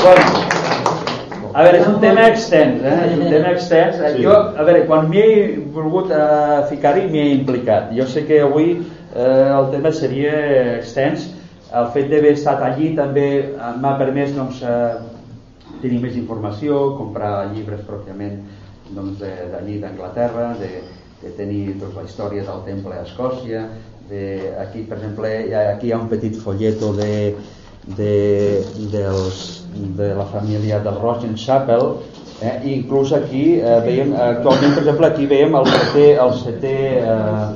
Bueno, a veure, és un tema extens, eh? és un tema extens. Sí. Jo, a veure, quan m'hi he volgut uh, ficar-hi, m'hi he implicat. Jo sé que avui eh, el tema seria extens. El fet d'haver estat allí també m'ha permès doncs, eh, tenir més informació, comprar llibres pròpiament doncs, d'allí d'Anglaterra, de, de tenir doncs, la història del temple a Escòcia, de, aquí, per exemple, aquí hi ha un petit folleto de, de, dels, de la família del Rogen Chapel eh? I inclús aquí eh, veiem, actualment per exemple aquí veiem el setè, el setè, eh,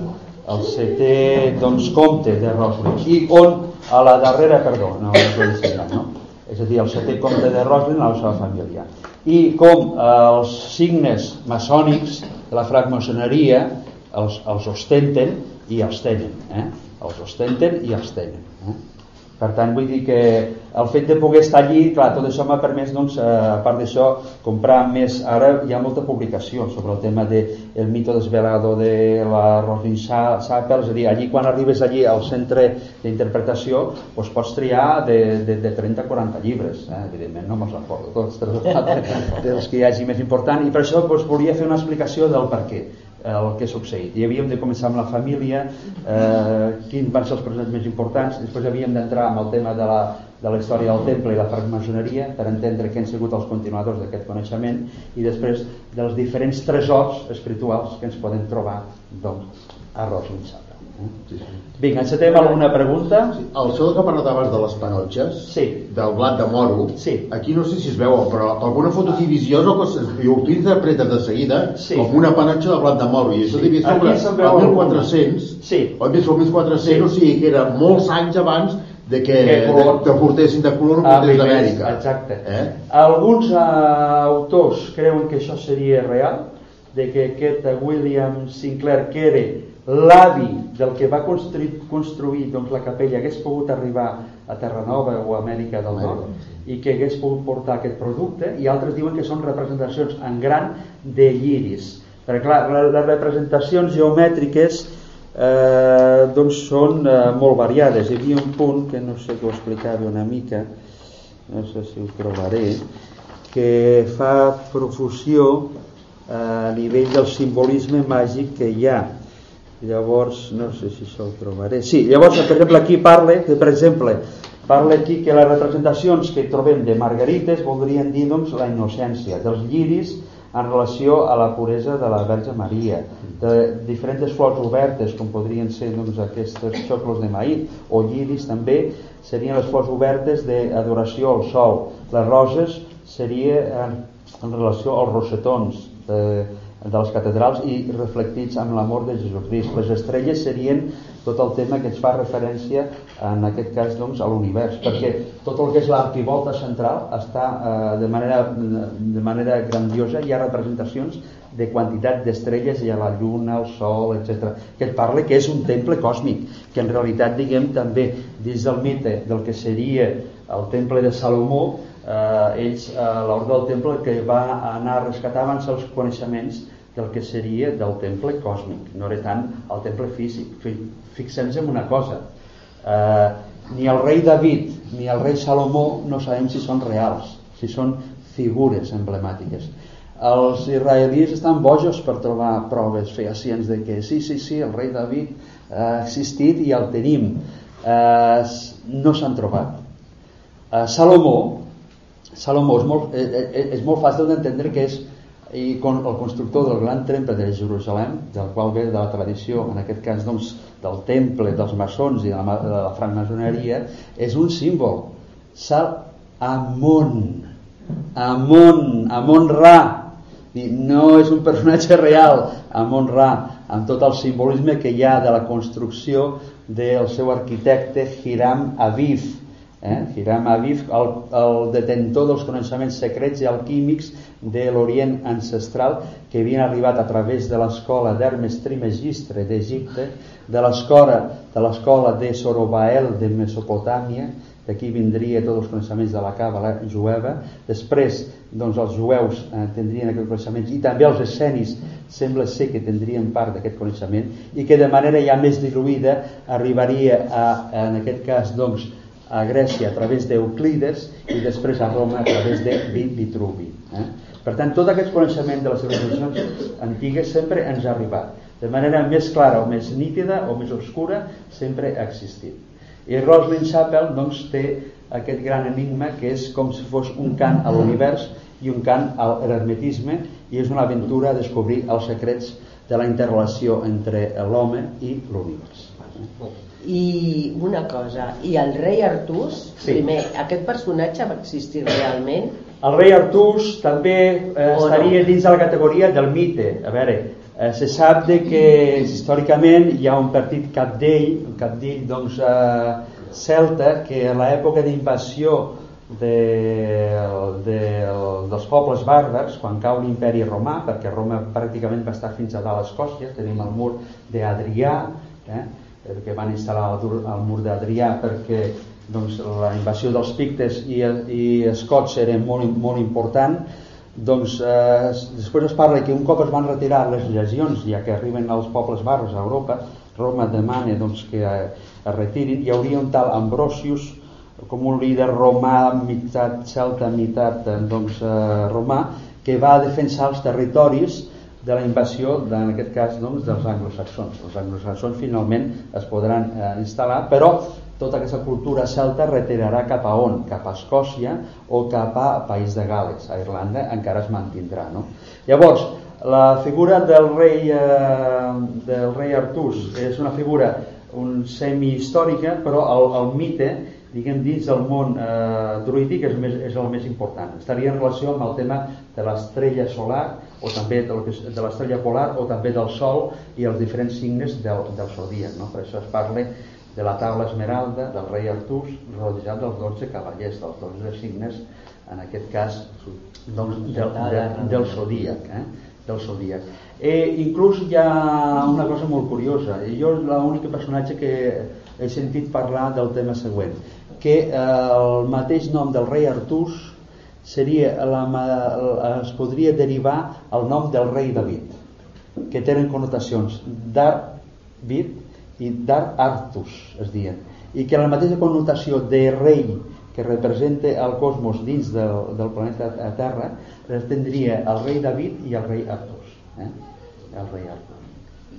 el setè doncs, comte de Roslin i on a la darrera, perdó no ho ensenyar, no? és a dir, el setè comte de Roslin a la seva família i com eh, els signes maçònics de la francmaçoneria els, els ostenten i els tenen eh? els ostenten i els tenen eh? Per tant, vull dir que el fet de poder estar allí, clar, tot això m'ha permès, doncs, eh, a part d'això, comprar més... Ara hi ha molta publicació sobre el tema de el mito desvelado de la Roslin Chapel, és a dir, allí quan arribes allí al centre d'interpretació, doncs pots triar de, de, de 30 a 40 llibres, eh? evidentment no me'ls recordo tots, dels que hi hagi més important, i per això doncs, volia fer una explicació del per què el que ha succeït. I havíem de començar amb la família, eh, quins van ser els presents més importants, després havíem d'entrar amb el tema de la, de la història del temple i la francmaçoneria per entendre què han sigut els continuadors d'aquest coneixement i després dels diferents tresors espirituals que ens podem trobar doncs, a sí. Vinga, encetem alguna pregunta? Sí. El seu que parlat abans de les panotxes, sí. del blat de moro, sí. aquí no sé si es veu, però alguna foto aquí visiosa i ho interpretes de seguida sí. com una panotxa de blat de moro, i això sí. devia ser el 1400, sí. o el 1400, sí. o sigui que era molts anys abans de que, que, de, que portessin de color o portessin d'Amèrica. Exacte. Eh? Alguns uh, autors creuen que això seria real, de que aquest William Sinclair, que era l'avi del que va construir, construir doncs, la capella hagués pogut arribar a Terranova o a Amèrica del Nord i que hagués pogut portar aquest producte i altres diuen que són representacions en gran de lliris. Perquè clar, les representacions geomètriques eh, doncs són eh, molt variades. Hi havia un punt que no sé que ho explicava una mica no sé si ho trobaré que fa profusió eh, a nivell del simbolisme màgic que hi ha llavors no sé si ho trobaré. Sí, llavors per exemple aquí parla que per exemple parla aquí que les representacions que trobem de margarites voldrien dir doncs la innocència dels lliris en relació a la puresa de la Verge Maria de diferents flors obertes com podrien ser doncs, aquests xoclos de maït o lliris també serien les flors obertes d'adoració al sol. Les roses seria en, en relació als rosetons de, de les catedrals i reflectits amb l'amor de Jesucrist. Les estrelles serien tot el tema que ens fa referència en aquest cas doncs, a l'univers, perquè tot el que és l'arquivolta central està eh, de, manera, de manera grandiosa, hi ha representacions de quantitat d'estrelles i a la lluna, el sol, etc. que et parla que és un temple còsmic, que en realitat diguem també dins del mite del que seria el temple de Salomó eh, ells a eh, l'ordre del temple que va anar a rescatar abans els coneixements del que seria del temple còsmic, no era tant el temple físic. Fixem-nos en una cosa, eh, ni el rei David ni el rei Salomó no sabem si són reals, si són figures emblemàtiques. Els israelis estan bojos per trobar proves fehacients de que sí, sí, sí, el rei David ha existit i el tenim. Eh, no s'han trobat. Eh, Salomó, Salomó és molt, eh, eh, és molt fàcil d'entendre que és i con, el constructor del gran temple de Jerusalem, del qual ve de la tradició, en aquest cas doncs, del temple dels maçons i de la, de la francmaçoneria, és un símbol. Sal Amon. Amon, Amon Ra. No és un personatge real, Amon Ra, amb tot el simbolisme que hi ha de la construcció del seu arquitecte Hiram Aviv, Eh? Hiram Aviv, el, el detentor dels coneixements secrets i alquímics de l'Orient ancestral que havien arribat a través de l'escola d'Hermes Trimegistre d'Egipte, de l'escola de l'escola de Sorobael de Mesopotàmia, d'aquí vindria tots els coneixements de la càbala jueva després doncs els jueus eh, tindrien aquests coneixements i també els escenis sembla ser que tindrien part d'aquest coneixement i que de manera ja més diluïda arribaria a, en aquest cas doncs a Grècia a través d'Euclides i després a Roma a través de Vitruvi eh? per tant tot aquest coneixement de les civilizacions antigues sempre ens ha arribat de manera més clara o més nítida o més obscura sempre ha existit i Rosalind Chappell doncs, té aquest gran enigma que és com si fos un cant a l'univers i un cant a l'hermetisme i és una aventura a descobrir els secrets de la interrelació entre l'home i l'univers. I una cosa, i el rei Artús, sí. primer, aquest personatge va existir realment? El rei Artús també eh, estaria no? dins de la categoria del mite. A veure, Eh, se sap de que històricament hi ha un partit capdell, un capdell doncs, eh, celta, que a l'època d'invasió de, de, dels pobles bàrbars, quan cau l'imperi romà, perquè Roma pràcticament va estar fins a dalt a Escòcia, tenim el mur d'Adrià, eh, que van instal·lar el, el mur d'Adrià perquè doncs, la invasió dels pictes i, i escots era molt, molt important, doncs eh, després es parla que un cop es van retirar les legions ja que arriben als pobles barros a Europa Roma demana doncs, que eh, es retirin. Hi hauria un tal Ambrosius com un líder romà meitat celta, meitat eh, doncs, eh, romà que va defensar els territoris de la invasió, en aquest cas doncs, dels anglosaxons. Els anglosaxons finalment es podran eh, instal·lar, però tota aquesta cultura celta retirarà cap a on? Cap a Escòcia o cap a País de Gales. A Irlanda encara es mantindrà. No? Llavors, la figura del rei, eh, del rei Artús és una figura un semi-històrica, però el, el mite, diguem, dins del món eh, druídic és, més, és el més important. Estaria en relació amb el tema de l'estrella solar o també de, de l'estrella polar o també del sol i els diferents signes del, del zodíac. No? Per això es parla de la taula esmeralda del rei Artús rodejat dels 12 cavallers, dels 12 signes, en aquest cas doncs, del, de, del zodíac. Eh? del zodíac. Eh, inclús hi ha una cosa molt curiosa, jo l'únic personatge que he sentit parlar del tema següent, que eh, el mateix nom del rei Artús seria la, es podria derivar al nom del rei David, que tenen connotacions. d'David i d'Art Artus es diuen. I que la mateixa connotació de rei que representa el cosmos dins del, del planeta Terra tindria el rei David i el rei Artus eh? el rei Artus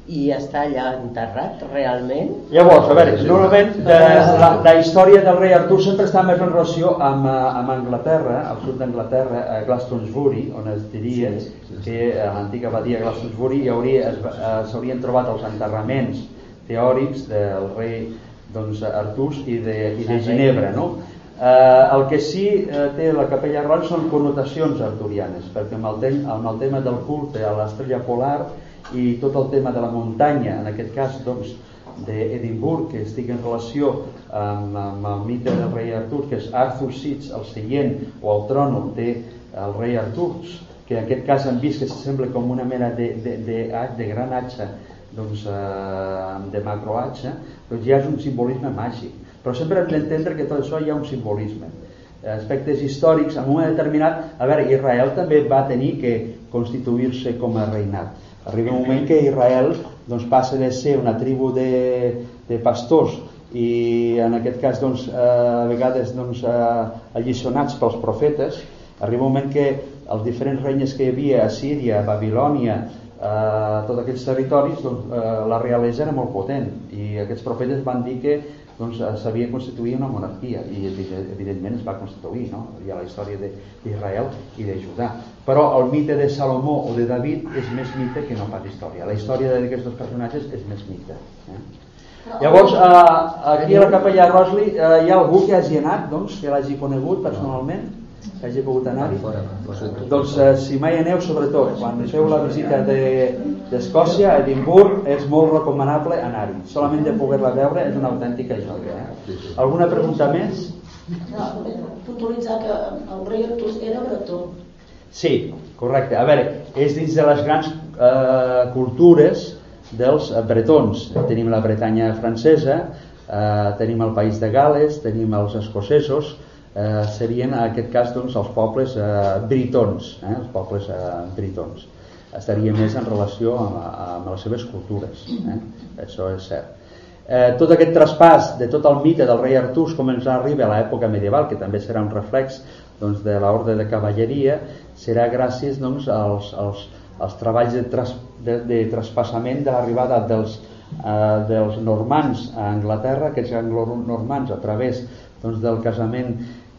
i està allà enterrat realment llavors, a veure, normalment de, la, la història del rei Artur sempre està més en relació amb, eh, amb Anglaterra al sud d'Anglaterra, a Glastonbury on es diria sí, sí, sí. que a l'antiga abadia Glastonbury eh, s'haurien trobat els enterraments teòrics del rei doncs, Artús i de, i de Ginebra no? Eh, el que sí eh, té la capella reial són connotacions arturianes perquè amb el, tem amb el tema del culte a l'estrella polar i tot el tema de la muntanya en aquest cas doncs, d'Edimburg que estic en relació amb, amb el mite del rei Artur que és Arthur Sitz, el seient o el trono del rei Artur que en aquest cas han vist que sembla com una mena de, de, de, de, de gran atxa doncs, eh, de macroatge, doncs ja és un simbolisme màgic. Però sempre hem d'entendre que tot això hi ha un simbolisme. Aspectes històrics, en un moment determinat, a veure, Israel també va tenir que constituir-se com a reinat. Arriba un moment que Israel doncs, passa de ser una tribu de, de pastors i en aquest cas doncs, eh, a vegades doncs, eh, alliçonats pels profetes arriba un moment que els diferents regnes que hi havia a Síria, a Babilònia eh, tots aquells territoris doncs, eh, la realesa era molt potent. I aquests profetes van dir que doncs, s'havia constituït una monarquia i evidentment es va constituir no? hi ha la història d'Israel i de Judà però el mite de Salomó o de David és més mite que no pas història la història d'aquests dos personatges és més mite eh? Llavors, eh, aquí a la capella Rosli eh, hi ha algú que hagi anat, doncs, que l'hagi conegut personalment? Que hagi pogut anar-hi doncs eh, si mai aneu sobretot quan feu la visita d'Escòcia de, a Edimburg és molt recomanable anar-hi solament de poder-la veure és una autèntica joia eh? alguna pregunta més? No, puntualitzar que el rei Artús era bretó. Sí, correcte. A veure, és dins de les grans eh, cultures dels bretons. Tenim la Bretanya francesa, eh, tenim el país de Gales, tenim els escocesos, eh, serien en aquest cas doncs, els pobles eh, britons, eh, els pobles eh, britons. Estaria més en relació amb, amb les seves cultures, eh? això és cert. Eh, tot aquest traspàs de tot el mite del rei Artús com ens arriba a l'època medieval, que també serà un reflex doncs, de l'ordre de cavalleria, serà gràcies doncs, als, als, als treballs de, tras, de, de traspassament de l'arribada dels, eh, dels normans a Anglaterra, aquests anglo-normans a través doncs, del casament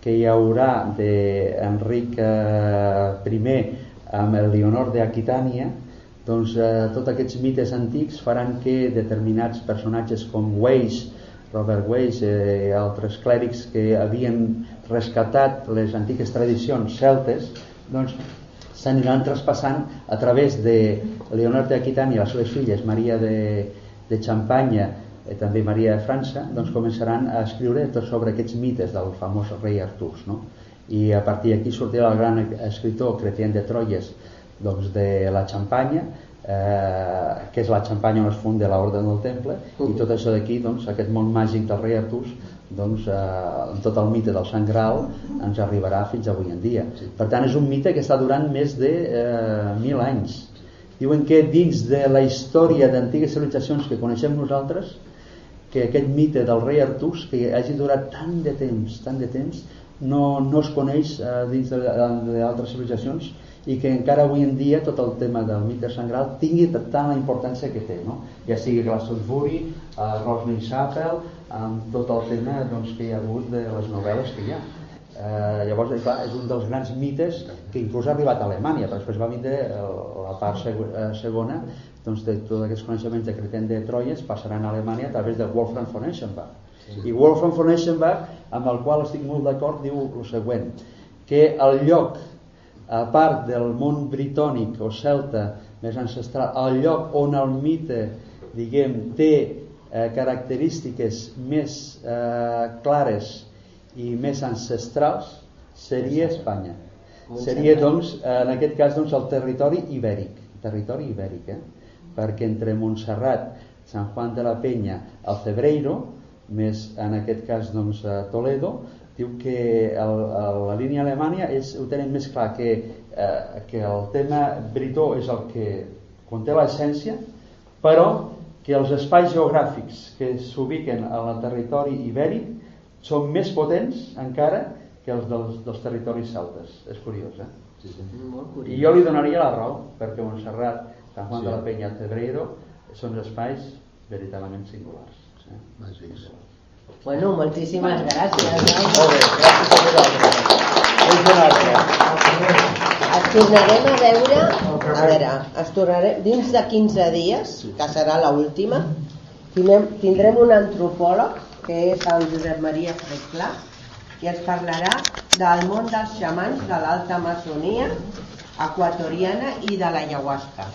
que hi haurà d'Enric eh, I amb Leonor d'Aquitània, doncs eh, tots aquests mites antics faran que determinats personatges com Weiss, Robert Weiss eh, altres clèrics que havien rescatat les antigues tradicions celtes, doncs s'aniran traspassant a través de Leonor d'Aquitània i les seves filles, Maria de, de Xampanya i eh, també Maria de França, doncs començaran a escriure tot sobre aquests mites del famós rei Artús. No? I a partir d'aquí sortirà el gran escriptor Cretien de Troyes doncs, de la Xampanya, eh, que és la Xampanya on es funda l'Orde del Temple, i tot això d'aquí, doncs, aquest món màgic del rei Artús, doncs, eh, en tot el mite del Sant Graal ens arribarà fins avui en dia. Per tant, és un mite que està durant més de eh, mil anys. Diuen que dins de la història d'antigues civilitzacions que coneixem nosaltres, que aquest mite del rei Artús, que hagi durat tant de temps, tant de temps, no, no es coneix eh, dins d'altres civilitzacions i que encara avui en dia tot el tema del mite sangral tingui tant la importància que té no? ja sigui Glastonbury, uh, Rosalind Chapel amb tot el tema doncs, que hi ha hagut de les novel·les que hi ha eh, llavors clar, és un dels grans mites que inclús ha arribat a Alemanya però després va vindre la part eh, segona doncs, de tots aquests coneixements de Creten de Troyes passaran a Alemanya a través de Wolfram von Eschenbach sí. i Wolfram von Eschenbach amb el qual estic molt d'acord diu el següent que el lloc a part del món britònic o celta més ancestral, el lloc on el mite diguem, té eh, característiques més eh, clares i més ancestrals seria Espanya. Seria, doncs, en aquest cas, doncs, el territori ibèric. Territori ibèric, eh? Perquè entre Montserrat, Sant Juan de la Penya, el Cebreiro, més en aquest cas, doncs, Toledo, diu que el, el, la línia Alemanya és, ho tenen més clar que, eh, que el tema britó és el que conté l'essència però que els espais geogràfics que s'ubiquen al territori ibèric són més potents encara que els dels, dels territoris celtes és curiós, eh? Sí, sí. Curiós. i jo li donaria la raó perquè Montserrat, Sant Juan sí. de la Penya i Cebreiro són espais veritablement singulars eh? Màgics Bueno, moltíssimes gràcies. Molt bé, gràcies a vosaltres. Es tornarem a veure, a veure, es tornarem, dins de 15 dies, que serà l'última, tindrem, tindrem un antropòleg, que és el Josep Maria Freclà, i ens parlarà del món dels xamans de l'alta maçonia equatoriana i de l'ayahuasca.